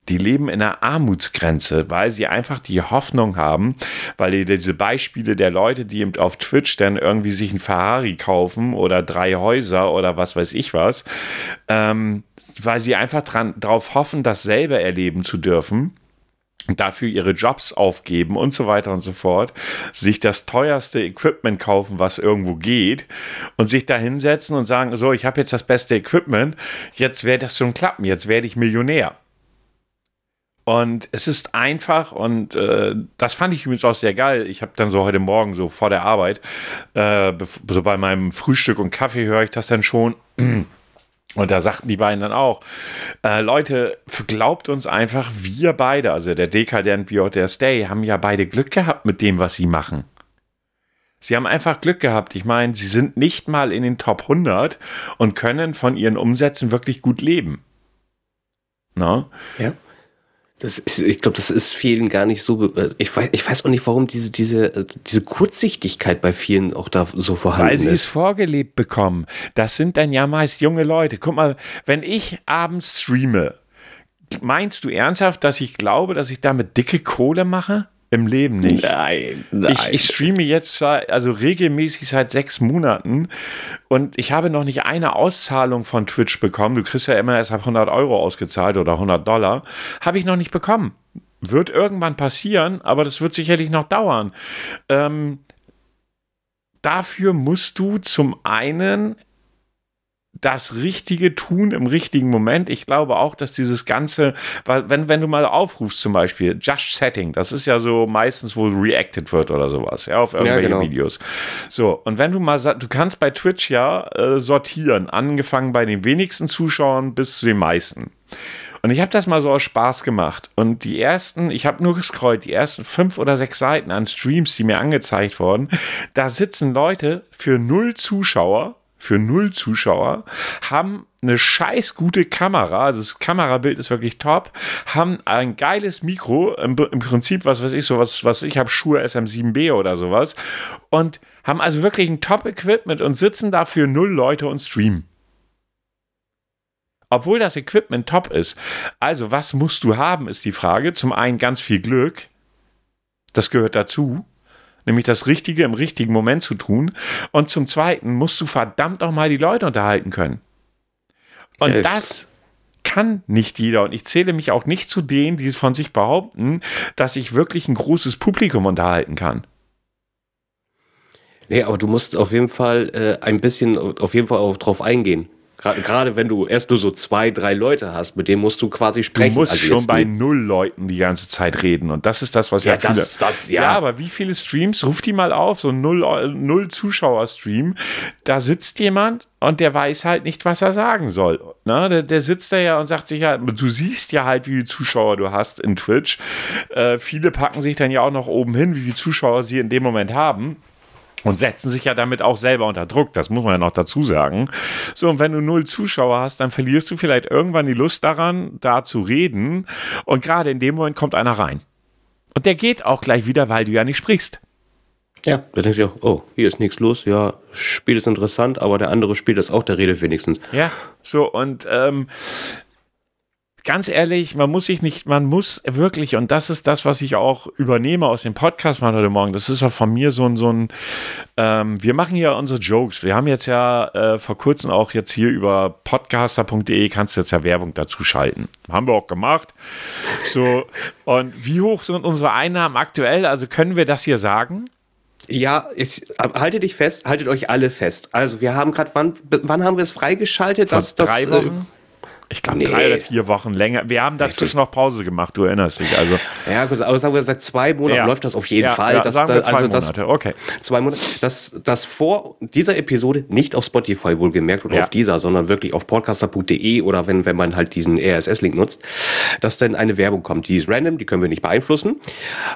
Die leben in einer Armutsgrenze, weil sie einfach die Hoffnung haben, weil die- diese Beispiele der Leute, die eben auf Twitch dann irgendwie sich ein Ferrari kaufen oder drei Häuser oder was weiß ich was, ähm, weil sie einfach darauf hoffen, das selber erleben zu dürfen dafür ihre Jobs aufgeben und so weiter und so fort, sich das teuerste Equipment kaufen, was irgendwo geht und sich da hinsetzen und sagen, so, ich habe jetzt das beste Equipment, jetzt werde das schon klappen, jetzt werde ich Millionär. Und es ist einfach und äh, das fand ich übrigens auch sehr geil. Ich habe dann so heute Morgen so vor der Arbeit, äh, so bei meinem Frühstück und Kaffee höre ich das dann schon. Und da sagten die beiden dann auch, äh, Leute, glaubt uns einfach, wir beide, also der Dekadent wie auch der Stay, haben ja beide Glück gehabt mit dem, was sie machen. Sie haben einfach Glück gehabt. Ich meine, sie sind nicht mal in den Top 100 und können von ihren Umsätzen wirklich gut leben. Na? Ja. Das ist, ich glaube, das ist vielen gar nicht so. be- Ich weiß, ich weiß auch nicht, warum diese, diese, äh, diese Kurzsichtigkeit bei vielen auch da so vorhanden Weil sie es ist. vorgelebt bekommen. Das sind dann ja meist junge Leute. Guck mal, wenn ich abends streame, meinst du ernsthaft, dass ich glaube, dass ich damit dicke Kohle mache? Im Leben nicht. Nein, nein. Ich, ich streame jetzt also regelmäßig seit sechs Monaten und ich habe noch nicht eine Auszahlung von Twitch bekommen. Du kriegst ja immer erst ab 100 Euro ausgezahlt oder 100 Dollar. Habe ich noch nicht bekommen. Wird irgendwann passieren, aber das wird sicherlich noch dauern. Ähm, dafür musst du zum einen das Richtige tun im richtigen Moment. Ich glaube auch, dass dieses Ganze, wenn, wenn du mal aufrufst zum Beispiel, Just Setting, das ist ja so meistens, wo reacted wird oder sowas, ja, auf irgendwelche ja, genau. Videos. So, und wenn du mal, du kannst bei Twitch ja äh, sortieren, angefangen bei den wenigsten Zuschauern bis zu den meisten. Und ich habe das mal so aus Spaß gemacht. Und die ersten, ich habe nur gescrollt, die ersten fünf oder sechs Seiten an Streams, die mir angezeigt wurden, da sitzen Leute für null Zuschauer für null Zuschauer, haben eine scheiß gute Kamera, also das Kamerabild ist wirklich top, haben ein geiles Mikro, im, im Prinzip, was weiß ich, sowas, was ich habe, Schuhe SM7B oder sowas, und haben also wirklich ein Top-Equipment und sitzen da für null Leute und streamen. Obwohl das Equipment top ist. Also, was musst du haben, ist die Frage. Zum einen ganz viel Glück. Das gehört dazu nämlich das Richtige im richtigen Moment zu tun. Und zum Zweiten musst du verdammt auch mal die Leute unterhalten können. Und Elf. das kann nicht jeder. Und ich zähle mich auch nicht zu denen, die von sich behaupten, dass ich wirklich ein großes Publikum unterhalten kann. Nee, aber du musst auf jeden Fall äh, ein bisschen auf jeden Fall auch drauf eingehen. Gerade wenn du erst nur so zwei, drei Leute hast, mit denen musst du quasi sprechen. Du musst also schon bei null Leuten die ganze Zeit reden. Und das ist das, was ja, ja viele... Das, das, ja. ja, aber wie viele Streams, ruf die mal auf, so ein null, null Zuschauer-Stream, da sitzt jemand und der weiß halt nicht, was er sagen soll. Ne? Der, der, sitzt da ja und sagt sich ja, du siehst ja halt, wie viele Zuschauer du hast in Twitch. Äh, viele packen sich dann ja auch noch oben hin, wie viele Zuschauer sie in dem Moment haben und setzen sich ja damit auch selber unter Druck. Das muss man ja noch dazu sagen. So, und wenn du null Zuschauer hast, dann verlierst du vielleicht irgendwann die Lust daran, da zu reden. Und gerade in dem Moment kommt einer rein. Und der geht auch gleich wieder, weil du ja nicht sprichst. Ja, da denkst du auch, oh, hier ist nichts los, ja, Spiel ist interessant, aber der andere spielt das auch, der redet wenigstens. Ja, so, und ähm, ganz ehrlich, man muss sich nicht, man muss wirklich, und das ist das, was ich auch übernehme aus dem Podcast von heute Morgen, das ist ja von mir so ein, so ein ähm, wir machen ja unsere Jokes. Wir haben jetzt ja äh, vor kurzem auch jetzt hier über podcaster.de kannst du jetzt ja Werbung dazu schalten. Haben wir auch gemacht. So, und wie hoch sind unsere Einnahmen aktuell? Also können wir das hier sagen? Ja, ich, haltet dich fest, haltet euch alle fest. Also wir haben gerade, wann, wann haben wir es freigeschaltet? Vor dass, drei das, Wochen? Ich glaube, nee. drei oder vier Wochen länger. Wir haben dazwischen noch Pause gemacht, du erinnerst dich. Also. Ja, gut, aber sagen wir, seit zwei Monaten ja. läuft das auf jeden ja, Fall. Ja, das, sagen wir zwei also Monate, das, okay. Zwei Monate. Das, das vor dieser Episode nicht auf Spotify wohlgemerkt oder auf dieser, sondern wirklich auf podcaster.de oder wenn, wenn man halt diesen RSS-Link nutzt, dass dann eine Werbung kommt. Die ist random, die können wir nicht beeinflussen.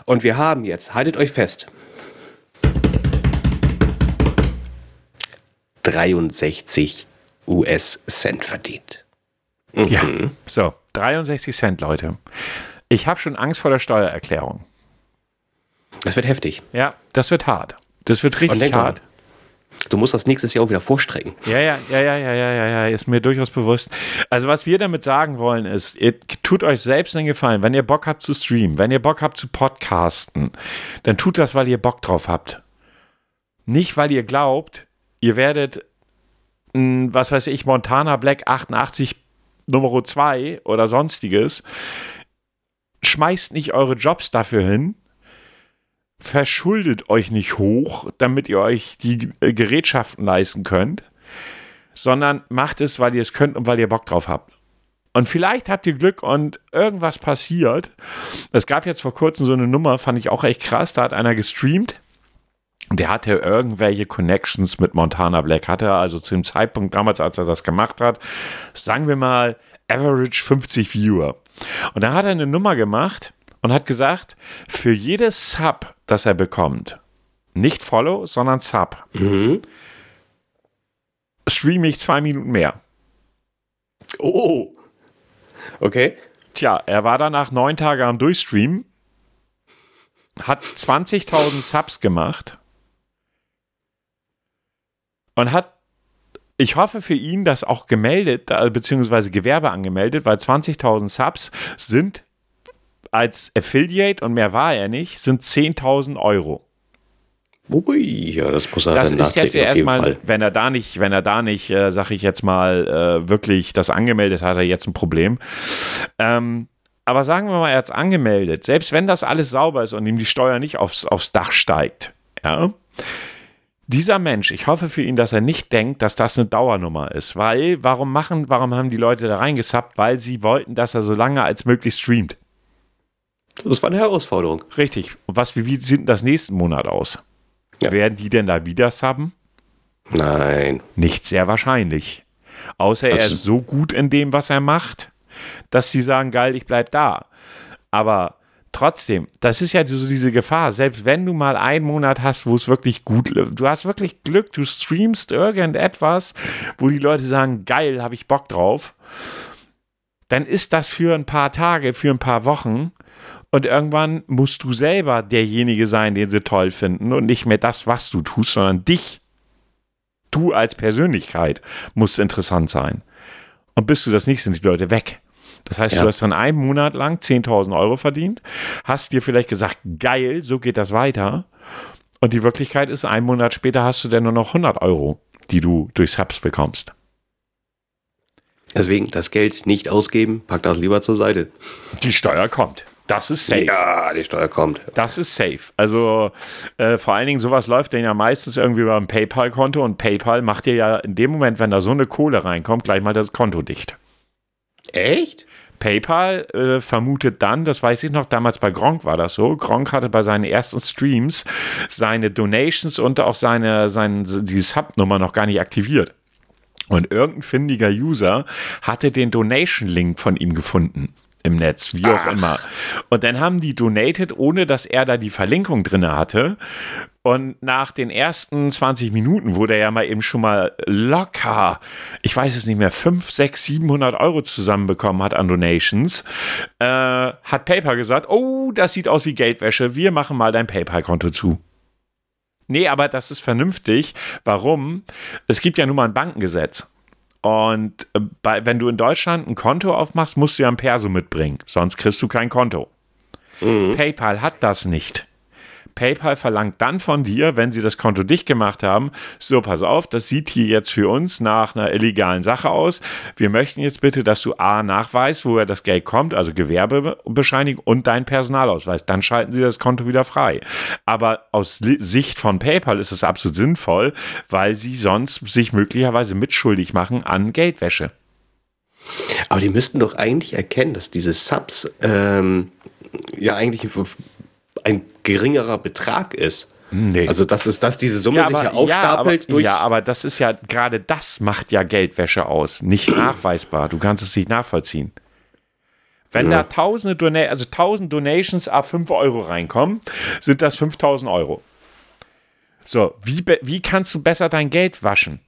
Und wir haben jetzt, haltet euch fest, 63 US-Cent verdient. Mhm. Ja, so, 63 Cent, Leute. Ich habe schon Angst vor der Steuererklärung. Das wird heftig. Ja, das wird hart. Das wird richtig hart. Du musst das nächstes Jahr auch wieder vorstrecken. Ja, ja, ja, ja, ja, ja, ja, ja, ist mir durchaus bewusst. Also, was wir damit sagen wollen, ist, ihr tut euch selbst einen Gefallen. Wenn ihr Bock habt zu streamen, wenn ihr Bock habt zu podcasten, dann tut das, weil ihr Bock drauf habt. Nicht, weil ihr glaubt, ihr werdet, was weiß ich, Montana Black 88 Nummer 2 oder sonstiges. Schmeißt nicht eure Jobs dafür hin. Verschuldet euch nicht hoch, damit ihr euch die äh, Gerätschaften leisten könnt, sondern macht es, weil ihr es könnt und weil ihr Bock drauf habt. Und vielleicht habt ihr Glück und irgendwas passiert. Es gab jetzt vor kurzem so eine Nummer, fand ich auch echt krass. Da hat einer gestreamt. Der hatte irgendwelche Connections mit Montana Black. Hatte er also zu dem Zeitpunkt damals, als er das gemacht hat, sagen wir mal, average 50 Viewer. Und da hat er eine Nummer gemacht und hat gesagt, für jedes Sub, das er bekommt, nicht Follow, sondern Sub, mhm. streame ich zwei Minuten mehr. Oh. Okay. Tja, er war danach neun Tage am Durchstreamen, hat 20.000 Subs gemacht und hat ich hoffe für ihn, dass auch gemeldet, beziehungsweise Gewerbe angemeldet, weil 20.000 Subs sind als Affiliate, und mehr war er nicht, sind 10.000 Euro. Ui, ja, das muss er Das dann ist jetzt ja erstmal, wenn er da nicht, wenn er da nicht, äh, sag ich jetzt mal, äh, wirklich das angemeldet hat, hat er jetzt ein Problem. Ähm, aber sagen wir mal, er hat es angemeldet. Selbst wenn das alles sauber ist und ihm die Steuer nicht aufs, aufs Dach steigt, ja, dieser Mensch, ich hoffe für ihn, dass er nicht denkt, dass das eine Dauernummer ist. Weil, warum machen, warum haben die Leute da reingesappt? Weil sie wollten, dass er so lange als möglich streamt. Das war eine Herausforderung. Richtig. Und was, wie, wie sieht denn das nächsten Monat aus? Ja. Werden die denn da wieder subben? Nein. Nicht sehr wahrscheinlich. Außer er Also- ist so gut in dem, was er macht, dass sie sagen, geil, ich bleib da. Aber trotzdem, das ist ja so diese Gefahr. Selbst wenn du mal einen Monat hast, wo es wirklich gut läuft, du hast wirklich Glück, du streamst irgendetwas, wo die Leute sagen, geil, habe ich Bock drauf, dann ist das für ein paar Tage, für ein paar Wochen und irgendwann musst du selber derjenige sein, den sie toll finden und nicht mehr das, was du tust, sondern dich du als Persönlichkeit musst interessant sein. Und bist du das nicht, sind die Leute weg. Das heißt, Ja. du hast dann einen Monat lang 10.000 Euro verdient, hast dir vielleicht gesagt, geil, so geht das weiter. Und die Wirklichkeit ist, einen Monat später hast du dann nur noch 100 Euro, die du durch Subs bekommst. Deswegen das Geld nicht ausgeben, pack das lieber zur Seite. Die Steuer kommt. Das ist safe. Ja, die Steuer kommt. Das ist safe. Also äh, vor allen Dingen sowas läuft dann ja meistens irgendwie über ein PayPal-Konto und PayPal macht dir ja in dem Moment, wenn da so eine Kohle reinkommt, gleich mal das Konto dicht. Echt? PayPal äh, vermutet dann, das weiß ich noch, damals bei Gronk war das so. Gronk hatte bei seinen ersten Streams seine Donations und auch seine, seine die Sub-Nummer noch gar nicht aktiviert. Und irgendein findiger User hatte den Donation-Link von ihm gefunden im Netz, wie auch Ach. immer. Und dann haben die donated, ohne dass er da die Verlinkung drin hatte. Und nach den ersten 20 Minuten, wo der ja mal eben schon mal locker, ich weiß es nicht mehr, 5, 6, 700 Euro zusammenbekommen hat an Donations, äh, hat PayPal gesagt, oh, das sieht aus wie Geldwäsche, wir machen mal dein PayPal-Konto zu. Nee, aber das ist vernünftig. Warum? Es gibt ja nun mal ein Bankengesetz. Und äh, bei, wenn du in Deutschland ein Konto aufmachst, musst du ja ein Perso mitbringen. Sonst kriegst du kein Konto. PayPal hat das nicht. PayPal verlangt dann von dir, wenn sie das Konto dicht gemacht haben, so pass auf, das sieht hier jetzt für uns nach einer illegalen Sache aus. Wir möchten jetzt bitte, dass du A nachweist, woher das Geld kommt, also Gewerbebescheinigung und dein Personalausweis. Dann schalten sie das Konto wieder frei. Aber aus Sicht von PayPal ist es absolut sinnvoll, weil sie sonst sich möglicherweise mitschuldig machen an Geldwäsche. Aber die müssten doch eigentlich erkennen, dass diese Subs ähm, ja eigentlich ein geringerer Betrag ist. Nee. Also dass es, dass diese Summe sich ja ja, aufstapelt aber, durch. ja, aber das ist ja, gerade das macht ja Geldwäsche aus. Nicht nachweisbar. Du kannst es nicht nachvollziehen. Wenn da tausende Dona also 1000 Donations a 5 Euro reinkommen, sind das 5000 Euro. So, wie, wie kannst du besser dein Geld waschen?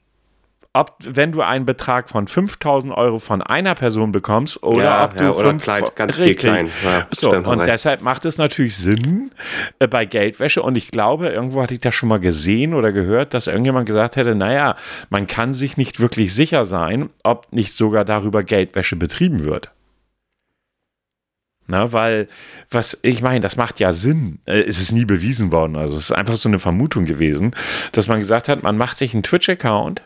Ob, wenn du einen Betrag von 5000 Euro von einer Person bekommst oder Ja, ob du ja, oder fünf- klein, ganz viel Richtig. klein. Ja, so, und recht. deshalb macht es natürlich Sinn äh, bei Geldwäsche. Und ich glaube, irgendwo hatte ich das schon mal gesehen oder gehört, dass irgendjemand gesagt hätte, naja, man kann sich nicht wirklich sicher sein, ob nicht sogar darüber Geldwäsche betrieben wird. Na, weil, was, ich meine, das macht ja Sinn. Äh, Es ist nie bewiesen worden. Also, es ist einfach so eine Vermutung gewesen, dass man gesagt hat, man macht sich einen Twitch-Account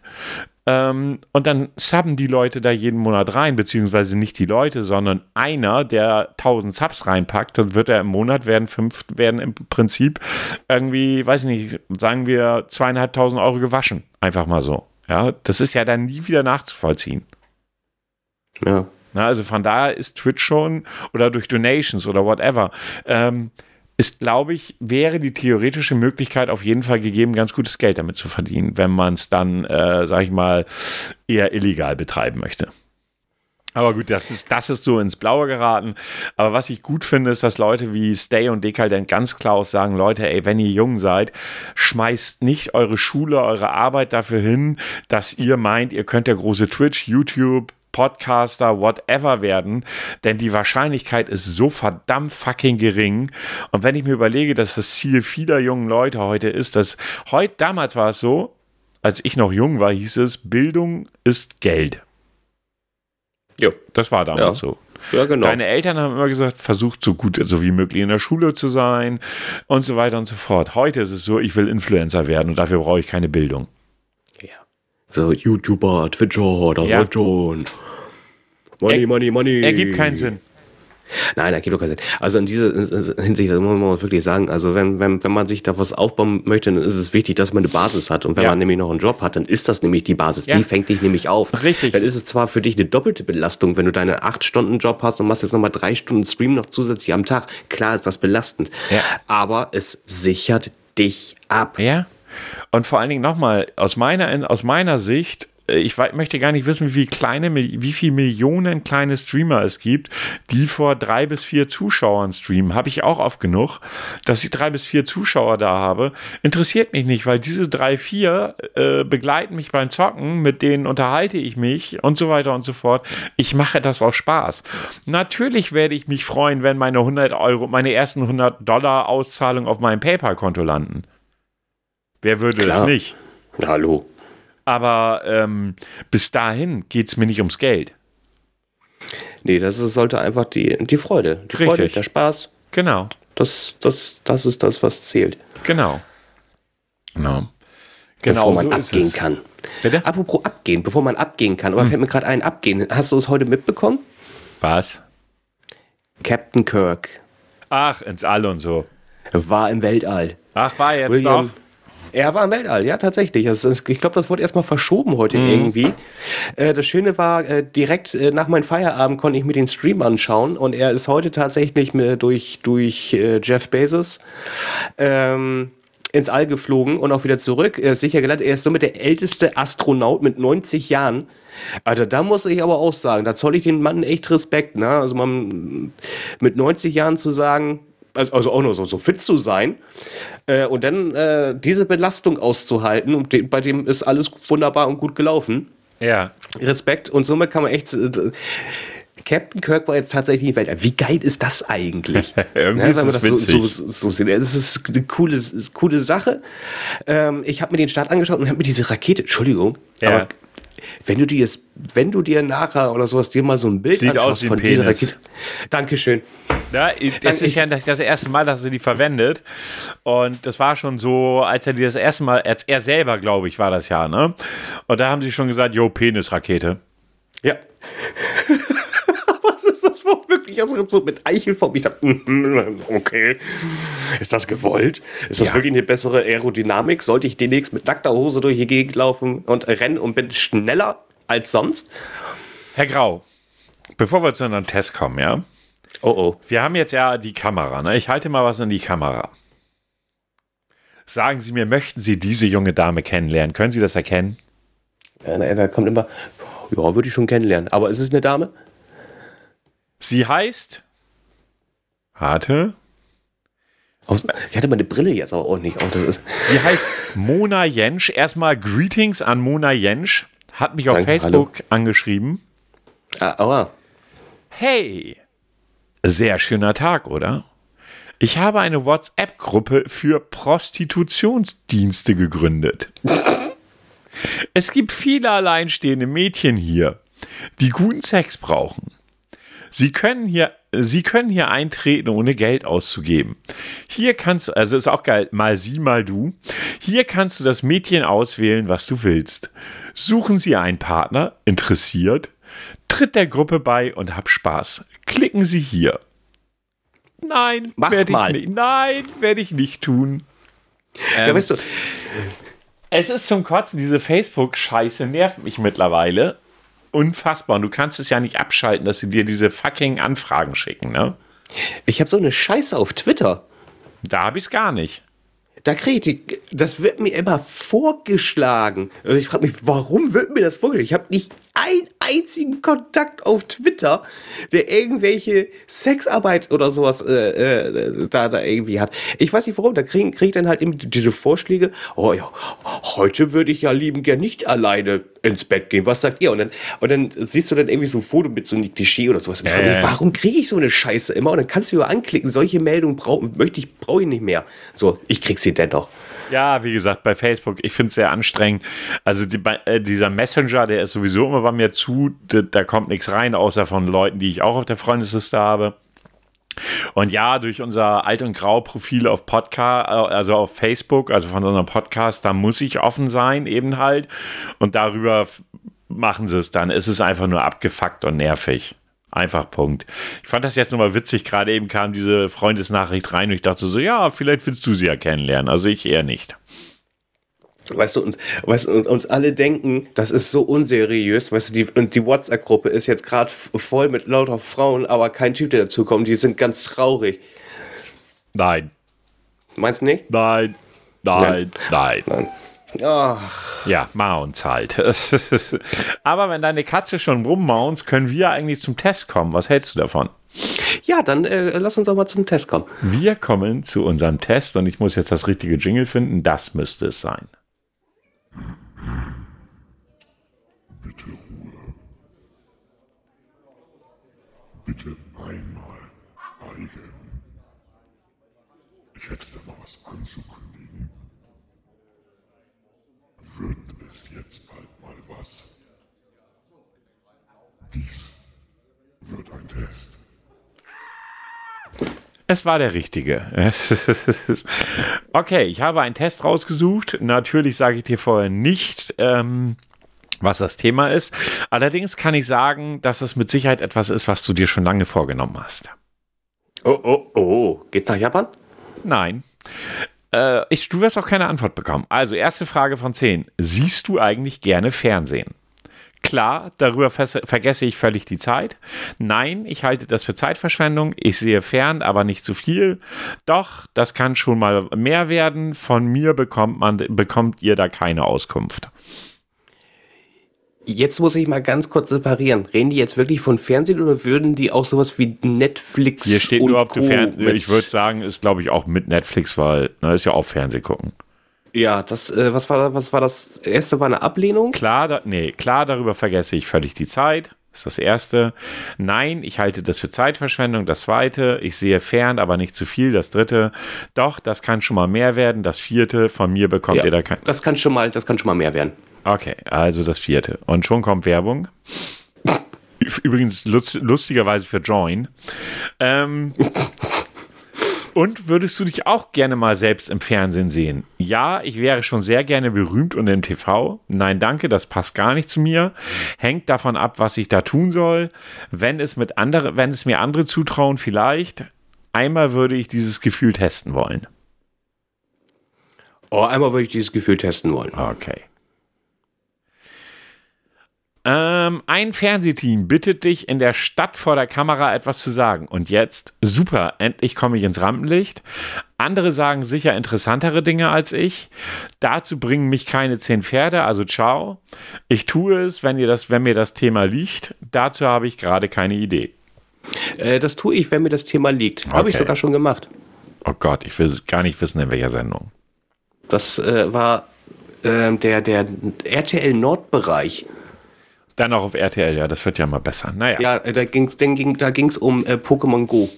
ähm, und dann subben die Leute da jeden Monat rein, beziehungsweise nicht die Leute, sondern einer, der 1000 Subs reinpackt, dann wird er im Monat werden fünf, werden im Prinzip irgendwie, weiß ich nicht, sagen wir zweieinhalbtausend Euro gewaschen. Einfach mal so. Ja, das ist ja dann nie wieder nachzuvollziehen. ja. Na, also von daher ist Twitch schon oder durch Donations oder whatever, ähm, ist, glaube ich, wäre die theoretische Möglichkeit auf jeden Fall gegeben, ganz gutes Geld damit zu verdienen, wenn man es dann, äh, sag ich mal, eher illegal betreiben möchte. Aber gut, das ist, das ist so ins Blaue geraten. Aber was ich gut finde, ist, dass Leute wie Stay und Dekadent ganz klar auch sagen, Leute, ey, wenn ihr jung seid, schmeißt nicht eure Schule, eure Arbeit dafür hin, dass ihr meint, ihr könnt der große Twitch, YouTube, Podcaster, whatever werden, denn die Wahrscheinlichkeit ist so verdammt fucking gering. Und wenn ich mir überlege, dass das Ziel vieler jungen Leute heute ist, dass heute, damals war es so, als ich noch jung war, hieß es, Bildung ist Geld. Jo. Das war damals Ja. so. Ja, genau. Deine Eltern haben immer gesagt, versucht so gut so wie möglich in der Schule zu sein und so weiter und so fort. Heute ist es so, ich will Influencer werden und dafür brauche ich keine Bildung. So, YouTuber, Twitcher, da Ja. schon. Money, Er- money, money. Ergibt keinen Sinn. Nein, ergibt doch keinen Sinn. Also in dieser Hinsicht, das muss man wirklich sagen, also wenn, wenn, wenn man sich da was aufbauen möchte, dann ist es wichtig, dass man eine Basis hat. Und wenn Ja. man nämlich noch einen Job hat, dann ist das nämlich die Basis. Ja. Die fängt dich nämlich auf. Richtig. Dann ist es zwar für dich eine doppelte Belastung, wenn du deinen 8-Stunden-Job hast und machst jetzt nochmal drei Stunden Stream noch zusätzlich am Tag. Klar ist das belastend. Ja. Aber es sichert dich ab. Ja. Und vor allen Dingen nochmal, aus meiner, aus meiner Sicht, äh, ich möchte gar nicht wissen, wie viele kleine, wie viele Millionen kleine Streamer es gibt, die vor drei bis vier Zuschauern streamen. Habe ich auch oft genug, dass ich drei bis vier Zuschauer da habe. Interessiert mich nicht, weil diese drei, vier äh, begleiten mich beim Zocken, mit denen unterhalte ich mich und so weiter und so fort. Ich mache das aus Spaß. Natürlich werde ich mich freuen, wenn meine 100 Euro, meine ersten 100 Dollar Auszahlung auf meinem PayPal-Konto landen. Wer würde Klar. es nicht? Na, Hallo. Aber ähm, bis dahin geht es mir nicht ums Geld. Nee, das ist- sollte einfach die, die Freude. Die Freude, Richtig. der Spaß. Genau, Das, das, das ist das, was zählt. genau. Genau, bevor man so abgehen kann. Bitte? Apropos abgehen, bevor man abgehen kann, aber Hm. fällt mir gerade ein, abgehen. Hast du es heute mitbekommen? Was? Captain Kirk Ach, ins All und so. war im Weltall. Ach, war jetzt William- doch. Er war im Weltall, ja, tatsächlich. Ist, ich glaube, das wurde erstmal verschoben heute Mhm. irgendwie. Äh, das Schöne war, äh, direkt äh, nach meinem Feierabend konnte ich mir den Stream anschauen und er ist heute tatsächlich durch, durch äh, Jeff Bezos ähm, ins All geflogen und auch wieder zurück. Er ist sicher gelandet. Er ist somit der älteste Astronaut mit 90 Jahren. Also da muss ich aber auch sagen, da zoll ich den Mann echt Respekt. Ne? Also man mit 90 Jahren zu sagen, also, also auch nur so, so fit zu sein äh, und dann äh, diese Belastung auszuhalten und de bei dem ist alles wunderbar und gut gelaufen. Ja. Respekt und somit kann man echt. Äh, Captain Kirk war jetzt tatsächlich in die Welt. Wie geil ist das eigentlich? Irgendwie Ne, ist das so, so, witzig. so sieht. Das ist eine coole, coole Sache. Ähm, ich habe mir den Start angeschaut und habe mir diese Rakete, Entschuldigung, Ja. aber wenn du dir jetzt, wenn du dir nachher oder sowas dir mal so ein Bild Sieht anschaust aus wie ein von dieser Penis. Rakete. Dankeschön. Ja, das ist ja das, das erste Mal, dass er die verwendet. Und das war schon so, als er die das erste Mal, als er selber, glaube ich, war das ja, ne? Und da haben sie schon gesagt, jo, Penisrakete. Ja. War wirklich also so mit? Ich dachte, mhm, okay. Ist das gewollt? Ist das Ja. wirklich eine bessere Aerodynamik? Sollte ich demnächst mit nackter Hose durch die Gegend laufen und rennen und bin schneller als sonst? Herr Grau, bevor wir zu einem Test kommen, ja? Oh oh. Wir haben jetzt ja die Kamera, ne? Ich halte mal was in die Kamera. Sagen Sie mir, möchten Sie diese junge Dame kennenlernen? Können Sie das erkennen? Ja, na, da kommt immer, ja, würde ich schon kennenlernen. Aber ist es eine Dame? Sie heißt. Warte. Aus- Ich hatte meine Brille jetzt aber auch nicht. Oh, das ist, Sie heißt Mona Jensch. Erstmal Greetings an Mona Jensch. Hat mich auf Danke, Facebook angeschrieben. ah, aua. Hey, sehr schöner Tag, oder? Ich habe eine WhatsApp-Gruppe für Prostitutionsdienste gegründet. Es gibt viele alleinstehende Mädchen hier, die guten Sex brauchen. Sie können hier, Sie können hier eintreten, ohne Geld auszugeben. Hier kannst du, also ist auch geil, mal sie, mal du. Hier kannst du das Mädchen auswählen, was du willst. Suchen Sie einen Partner, interessiert, tritt der Gruppe bei und hab Spaß. Klicken Sie hier. Nein, Mach werde ich nicht. Nein, werde ich nicht tun. ja, weißt du, Es ist zum Kotzen, diese Facebook-Scheiße nervt mich mittlerweile. Unfassbar. Und du kannst es ja nicht abschalten, dass sie dir diese fucking Anfragen schicken, ne? ich habe so eine Scheiße auf Twitter. Da habe ich es gar nicht. Da kriege ich die, das wird mir immer vorgeschlagen. Also ich frage mich, warum wird mir das vorgeschlagen? Ich habe nicht einen einzigen Kontakt auf Twitter, der irgendwelche Sexarbeit oder sowas äh, äh, da, da irgendwie hat. Ich weiß nicht warum, da kriege krieg ich dann halt eben diese Vorschläge, oh ja, heute würde ich ja lieben gern nicht alleine ins Bett gehen. Was sagt ihr? Und dann, und dann siehst du dann irgendwie so ein Foto mit so einem Klischee oder sowas. Äh. warum kriege ich so eine Scheiße immer? Und dann kannst du ja anklicken, solche Meldungen brauche möchte ich, brauche ich nicht mehr. So, ich krieg sie dennoch. Ja, wie gesagt, bei Facebook, ich finde es sehr anstrengend. Also die, äh, dieser Messenger, der ist sowieso immer bei mir zu, da, da kommt nichts rein, außer von Leuten, die ich auch auf der Freundesliste habe. Und ja, durch unser Alt- und Grau-Profil auf Podcast, also auf Facebook, also von unserem Podcast, da muss ich offen sein, eben halt. Und darüber machen sie es dann. Es ist einfach nur abgefuckt und nervig. Einfach Punkt. Ich fand das jetzt nochmal witzig. Gerade eben kam diese Freundesnachricht rein und ich dachte so, ja, vielleicht willst du sie ja kennenlernen. Also ich eher nicht. Weißt du, und, weißt und, und alle denken, das ist so unseriös, weißt du, die, und die WhatsApp-Gruppe ist jetzt gerade voll mit lauter Frauen, aber kein Typ, der dazukommt, die sind ganz traurig. Nein. Meinst du nicht? Nein. Nein. Nein. Nein. Ach. Ja, Mounts halt. aber wenn deine Katze schon rummounts, können wir eigentlich zum Test kommen. Was hältst du davon? Ja, dann äh, lass uns aber zum Test kommen. Wir kommen zu unserem Test und ich muss jetzt das richtige Jingle finden. Das müsste es sein. Bitte Ruhe. Bitte einmal schweigen. Ich hätte da mal was anzukündigen. Wird es jetzt bald mal was? Dies wird ein Test. Es war der richtige. okay, ich habe einen Test rausgesucht. Natürlich sage ich dir vorher nicht, ähm, was das Thema ist. Allerdings kann ich sagen, dass es mit Sicherheit etwas ist, was du dir schon lange vorgenommen hast. Oh, oh, oh. Geht's nach Japan? Nein. Äh, ich, du wirst auch keine Antwort bekommen. Also, erste Frage von 10. Siehst du eigentlich gerne Fernsehen? Klar, darüber vergesse ich völlig die Zeit. Nein, ich halte das für Zeitverschwendung. Ich sehe fern, aber nicht zu viel. Doch, das kann schon mal mehr werden. Von mir bekommt, man, bekommt ihr da keine Auskunft. Jetzt muss ich mal ganz kurz separieren. Reden die jetzt wirklich von Fernsehen oder würden die auch sowas wie Netflix Hier steht und ob du Fernsehen. Ich würde sagen, ist glaube ich auch mit Netflix, weil ne, ist ja auch Fernsehen gucken. Ja, das, äh, was, war, was war das erste? War eine Ablehnung? Klar, da, nee, klar, darüber vergesse ich völlig die Zeit. Das ist das erste. Nein, ich halte das für Zeitverschwendung. Das zweite, ich sehe fern, aber nicht zu viel. Das dritte, doch, das kann schon mal mehr werden. Das vierte, von mir bekommt ja, ihr da kein. Das kann schon mal, das kann schon mal mehr werden. Okay, also das vierte. Und schon kommt Werbung. Übrigens lustigerweise für Join. Ähm, und würdest du dich auch gerne mal selbst im Fernsehen sehen? Ja, ich wäre schon sehr gerne berühmt und im TV. Nein, danke, das passt gar nicht zu mir. Hängt davon ab, was ich da tun soll. Wenn es, mit andere, wenn es mir andere zutrauen, vielleicht. Einmal würde ich dieses Gefühl testen wollen. Oh, einmal würde ich dieses Gefühl testen wollen. Okay. Ähm, ein Fernsehteam bittet dich in der Stadt vor der Kamera etwas zu sagen. Und jetzt, super, endlich komme ich ins Rampenlicht. Andere sagen sicher interessantere Dinge als ich. Dazu bringen mich keine zehn Pferde, also ciao. Ich tue es, wenn, ihr das, wenn mir das Thema liegt. Dazu habe ich gerade keine Idee. Äh, das tue ich, wenn mir das Thema liegt. Okay. Habe ich sogar schon gemacht. Oh Gott, ich will gar nicht wissen, in welcher Sendung. Das äh, war äh, der, der RTL Nordbereich. Dann auch auf RTL, ja, das wird ja mal besser. Naja. Ja, da ging es da ging's um äh, Pokémon Go.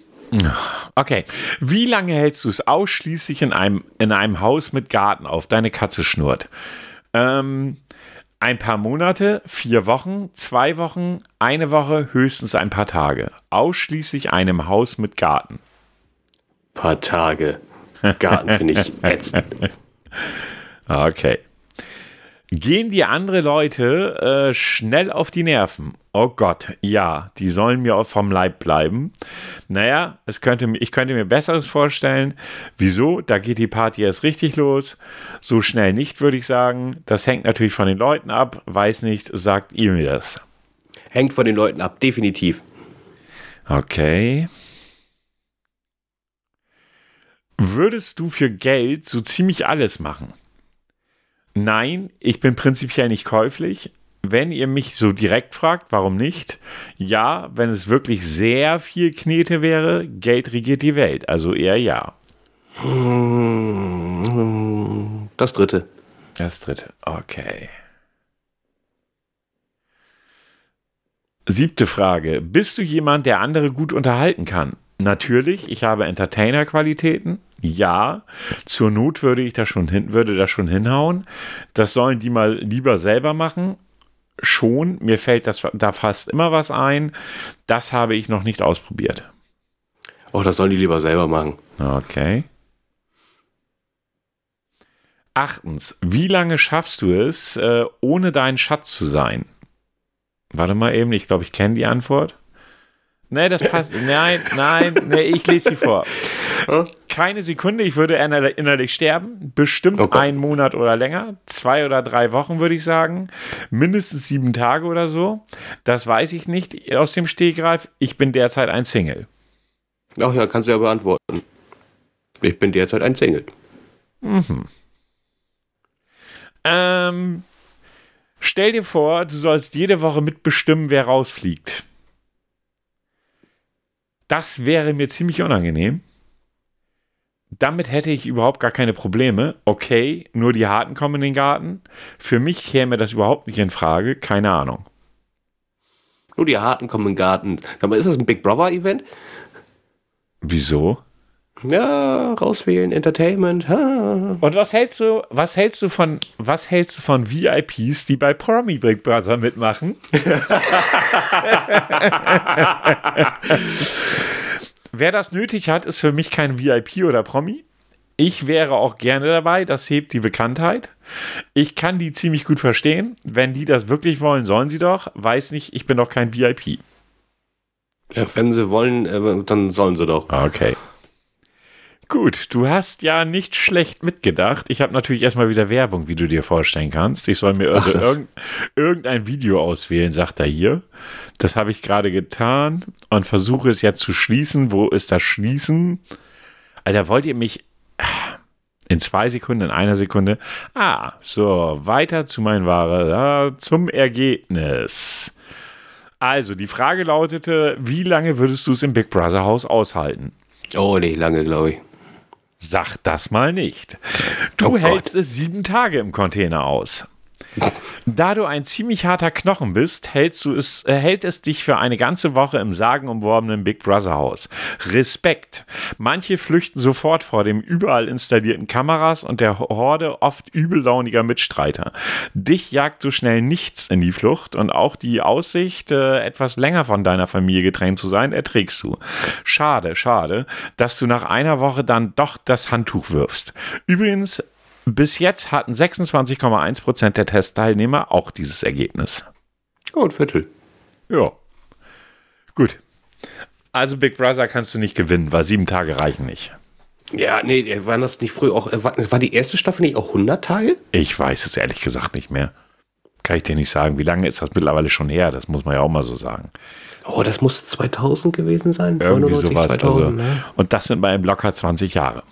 Okay. Wie lange hältst du es ausschließlich in einem, in einem Haus mit Garten auf? Deine Katze schnurrt. Ähm, ein paar Monate, vier Wochen, zwei Wochen, eine Woche, höchstens ein paar Tage. Ausschließlich einem Haus mit Garten. Paar Tage. Garten finde ich ätzend. Okay. Gehen dir andere Leute äh, schnell auf die Nerven? Oh Gott, ja, die sollen mir auch vom Leib bleiben. Naja, es könnte, ich könnte mir Besseres vorstellen. Wieso? Da geht die Party erst richtig los. So schnell nicht, würde ich sagen. Das hängt natürlich von den Leuten ab. Weiß nicht, sagt ihr mir das? Hängt von den Leuten ab, definitiv. Okay. Würdest du für Geld so ziemlich alles machen? Nein, ich bin prinzipiell nicht käuflich. Wenn ihr mich so direkt fragt, warum nicht? Ja, wenn es wirklich sehr viel Knete wäre, Geld regiert die Welt. Also eher ja. Das dritte. Das dritte, okay. Siebte Frage. Bist du jemand, der andere gut unterhalten kann? natürlich, ich habe Entertainer-Qualitäten. Ja, zur Not würde ich das schon hin, würde das schon hinhauen. Das sollen die mal lieber selber machen. Schon, mir fällt das da fast immer was ein. Das habe ich noch nicht ausprobiert. Oh, das sollen die lieber selber machen. Okay. Achtens, wie lange schaffst du es, äh, ohne dein Schatz zu sein? Warte mal eben, ich glaube, ich kenne die Antwort. Nee, das passt. Nein, nein, nee, ich lese sie vor. Keine Sekunde, ich würde innerlich, sterben. Bestimmt Okay. einen Monat oder länger. Zwei oder drei Wochen, würde ich sagen. Mindestens sieben Tage oder so. Das weiß ich nicht aus dem Stegreif. Ich bin derzeit ein Single. Ach ja, kannst du ja beantworten. Ich bin derzeit ein Single. Ähm, stell dir vor, du sollst jede Woche mitbestimmen, wer rausfliegt. Das wäre mir ziemlich unangenehm. Damit hätte ich überhaupt gar keine Probleme. Okay, nur die Harten kommen in den Garten. Für mich käme das überhaupt nicht in Frage. Keine Ahnung. Nur die Harten kommen im Garten. Sag mal, ist das ein Big Brother Event? Wieso? Ja, rauswählen, Entertainment. Ha. Und was hältst du, was hältst du von, was hältst du von VIPs, die bei Promi Big Brother mitmachen? Wer das nötig hat, ist für mich kein VIP oder Promi. Ich wäre auch gerne dabei, das hebt die Bekanntheit. Ich kann die ziemlich gut verstehen. Wenn die das wirklich wollen, sollen sie doch. Weiß nicht, ich bin doch kein VIP. Ja, wenn sie wollen, äh, dann sollen sie doch. Okay. Gut, du hast ja nicht schlecht mitgedacht. Ich habe natürlich erstmal wieder Werbung, wie du dir vorstellen kannst. Ich soll mir also das- irgend, irgendein Video auswählen, sagt er hier. Das habe ich gerade getan und versuche es jetzt zu schließen. Wo ist das Schließen? Alter, wollt ihr mich in zwei Sekunden, in einer Sekunde? Ah, so, weiter zu meinen Ware, ja, zum Ergebnis. Also, die Frage lautete, wie lange würdest du es im Big Brother Haus aushalten? Oh, nee, lange, glaube ich. Sag das mal nicht. Du Oh hältst es sieben Tage im Container aus. Da du ein ziemlich harter Knochen bist, hältst du es, äh, hält es dich für eine ganze Woche im sagenumworbenen Big Brother Haus. Respekt. Manche flüchten sofort vor dem überall installierten Kameras und der Horde oft übellauniger Mitstreiter. Dich jagt so schnell nichts in die Flucht und auch die Aussicht, äh, etwas länger von deiner Familie getrennt zu sein, erträgst du. Schade, schade, dass du nach einer Woche dann doch das Handtuch wirfst. Übrigens, bis jetzt hatten 26,1% der Testteilnehmer auch dieses Ergebnis. Oh, ein Viertel. Ja. Gut. Also Big Brother kannst du nicht gewinnen, weil sieben Tage reichen nicht. Ja, nee, äh, waren das nicht früher auch, äh, war, die erste Staffel nicht auch 100 Tage? Ich weiß es ehrlich gesagt nicht mehr. Kann ich dir nicht sagen. Wie lange ist das mittlerweile schon her? Das muss man ja auch mal so sagen. Oh, das muss 2000 gewesen sein. Irgendwie 99, sowas. 2000, also. ne? Und das sind bei ihm locker 20 Jahre.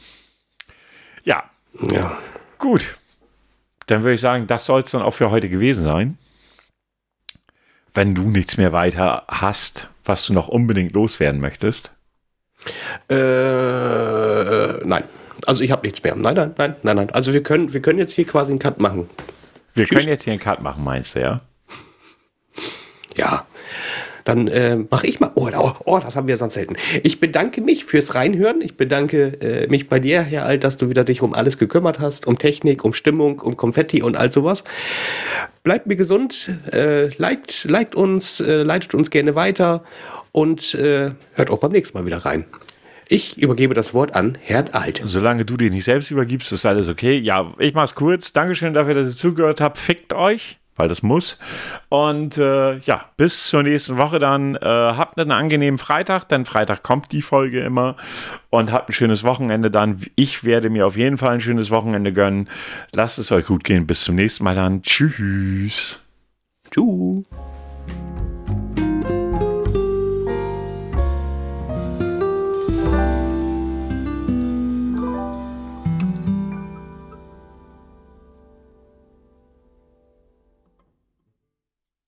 Ja, Ja. Gut. Dann würde ich sagen, das soll es dann auch für heute gewesen sein. Wenn du nichts mehr weiter hast, was du noch unbedingt loswerden möchtest. Äh, nein. Also ich habe nichts mehr. Nein, nein, nein, nein, nein. Also wir können, wir können jetzt hier quasi einen Cut machen. Wir Tschüss. können jetzt hier einen Cut machen, meinst du, ja? Ja. Dann äh, mache ich mal. Oh, oh, oh, das haben wir sonst selten. Ich bedanke mich fürs Reinhören. Ich bedanke äh, mich bei dir, Herr Alt, dass du wieder dich um alles gekümmert hast. Um Technik, um Stimmung, um Konfetti und all sowas. Bleibt mir gesund. Äh, liked, liked uns, äh, leitet uns gerne weiter. Und äh, hört auch beim nächsten Mal wieder rein. Ich übergebe das Wort an Herrn Alt. Solange du dir nicht selbst übergibst, ist alles okay. Ja, ich mach's kurz. Dankeschön dafür, dass ihr zugehört habt. Fickt euch, weil das muss. Und äh, ja, bis zur nächsten Woche dann. Äh, habt einen angenehmen Freitag, denn Freitag kommt die Folge immer. Und habt ein schönes Wochenende dann. Ich werde mir auf jeden Fall ein schönes Wochenende gönnen. Lasst es euch gut gehen. Bis zum nächsten Mal dann. Tschüss. Tschüss.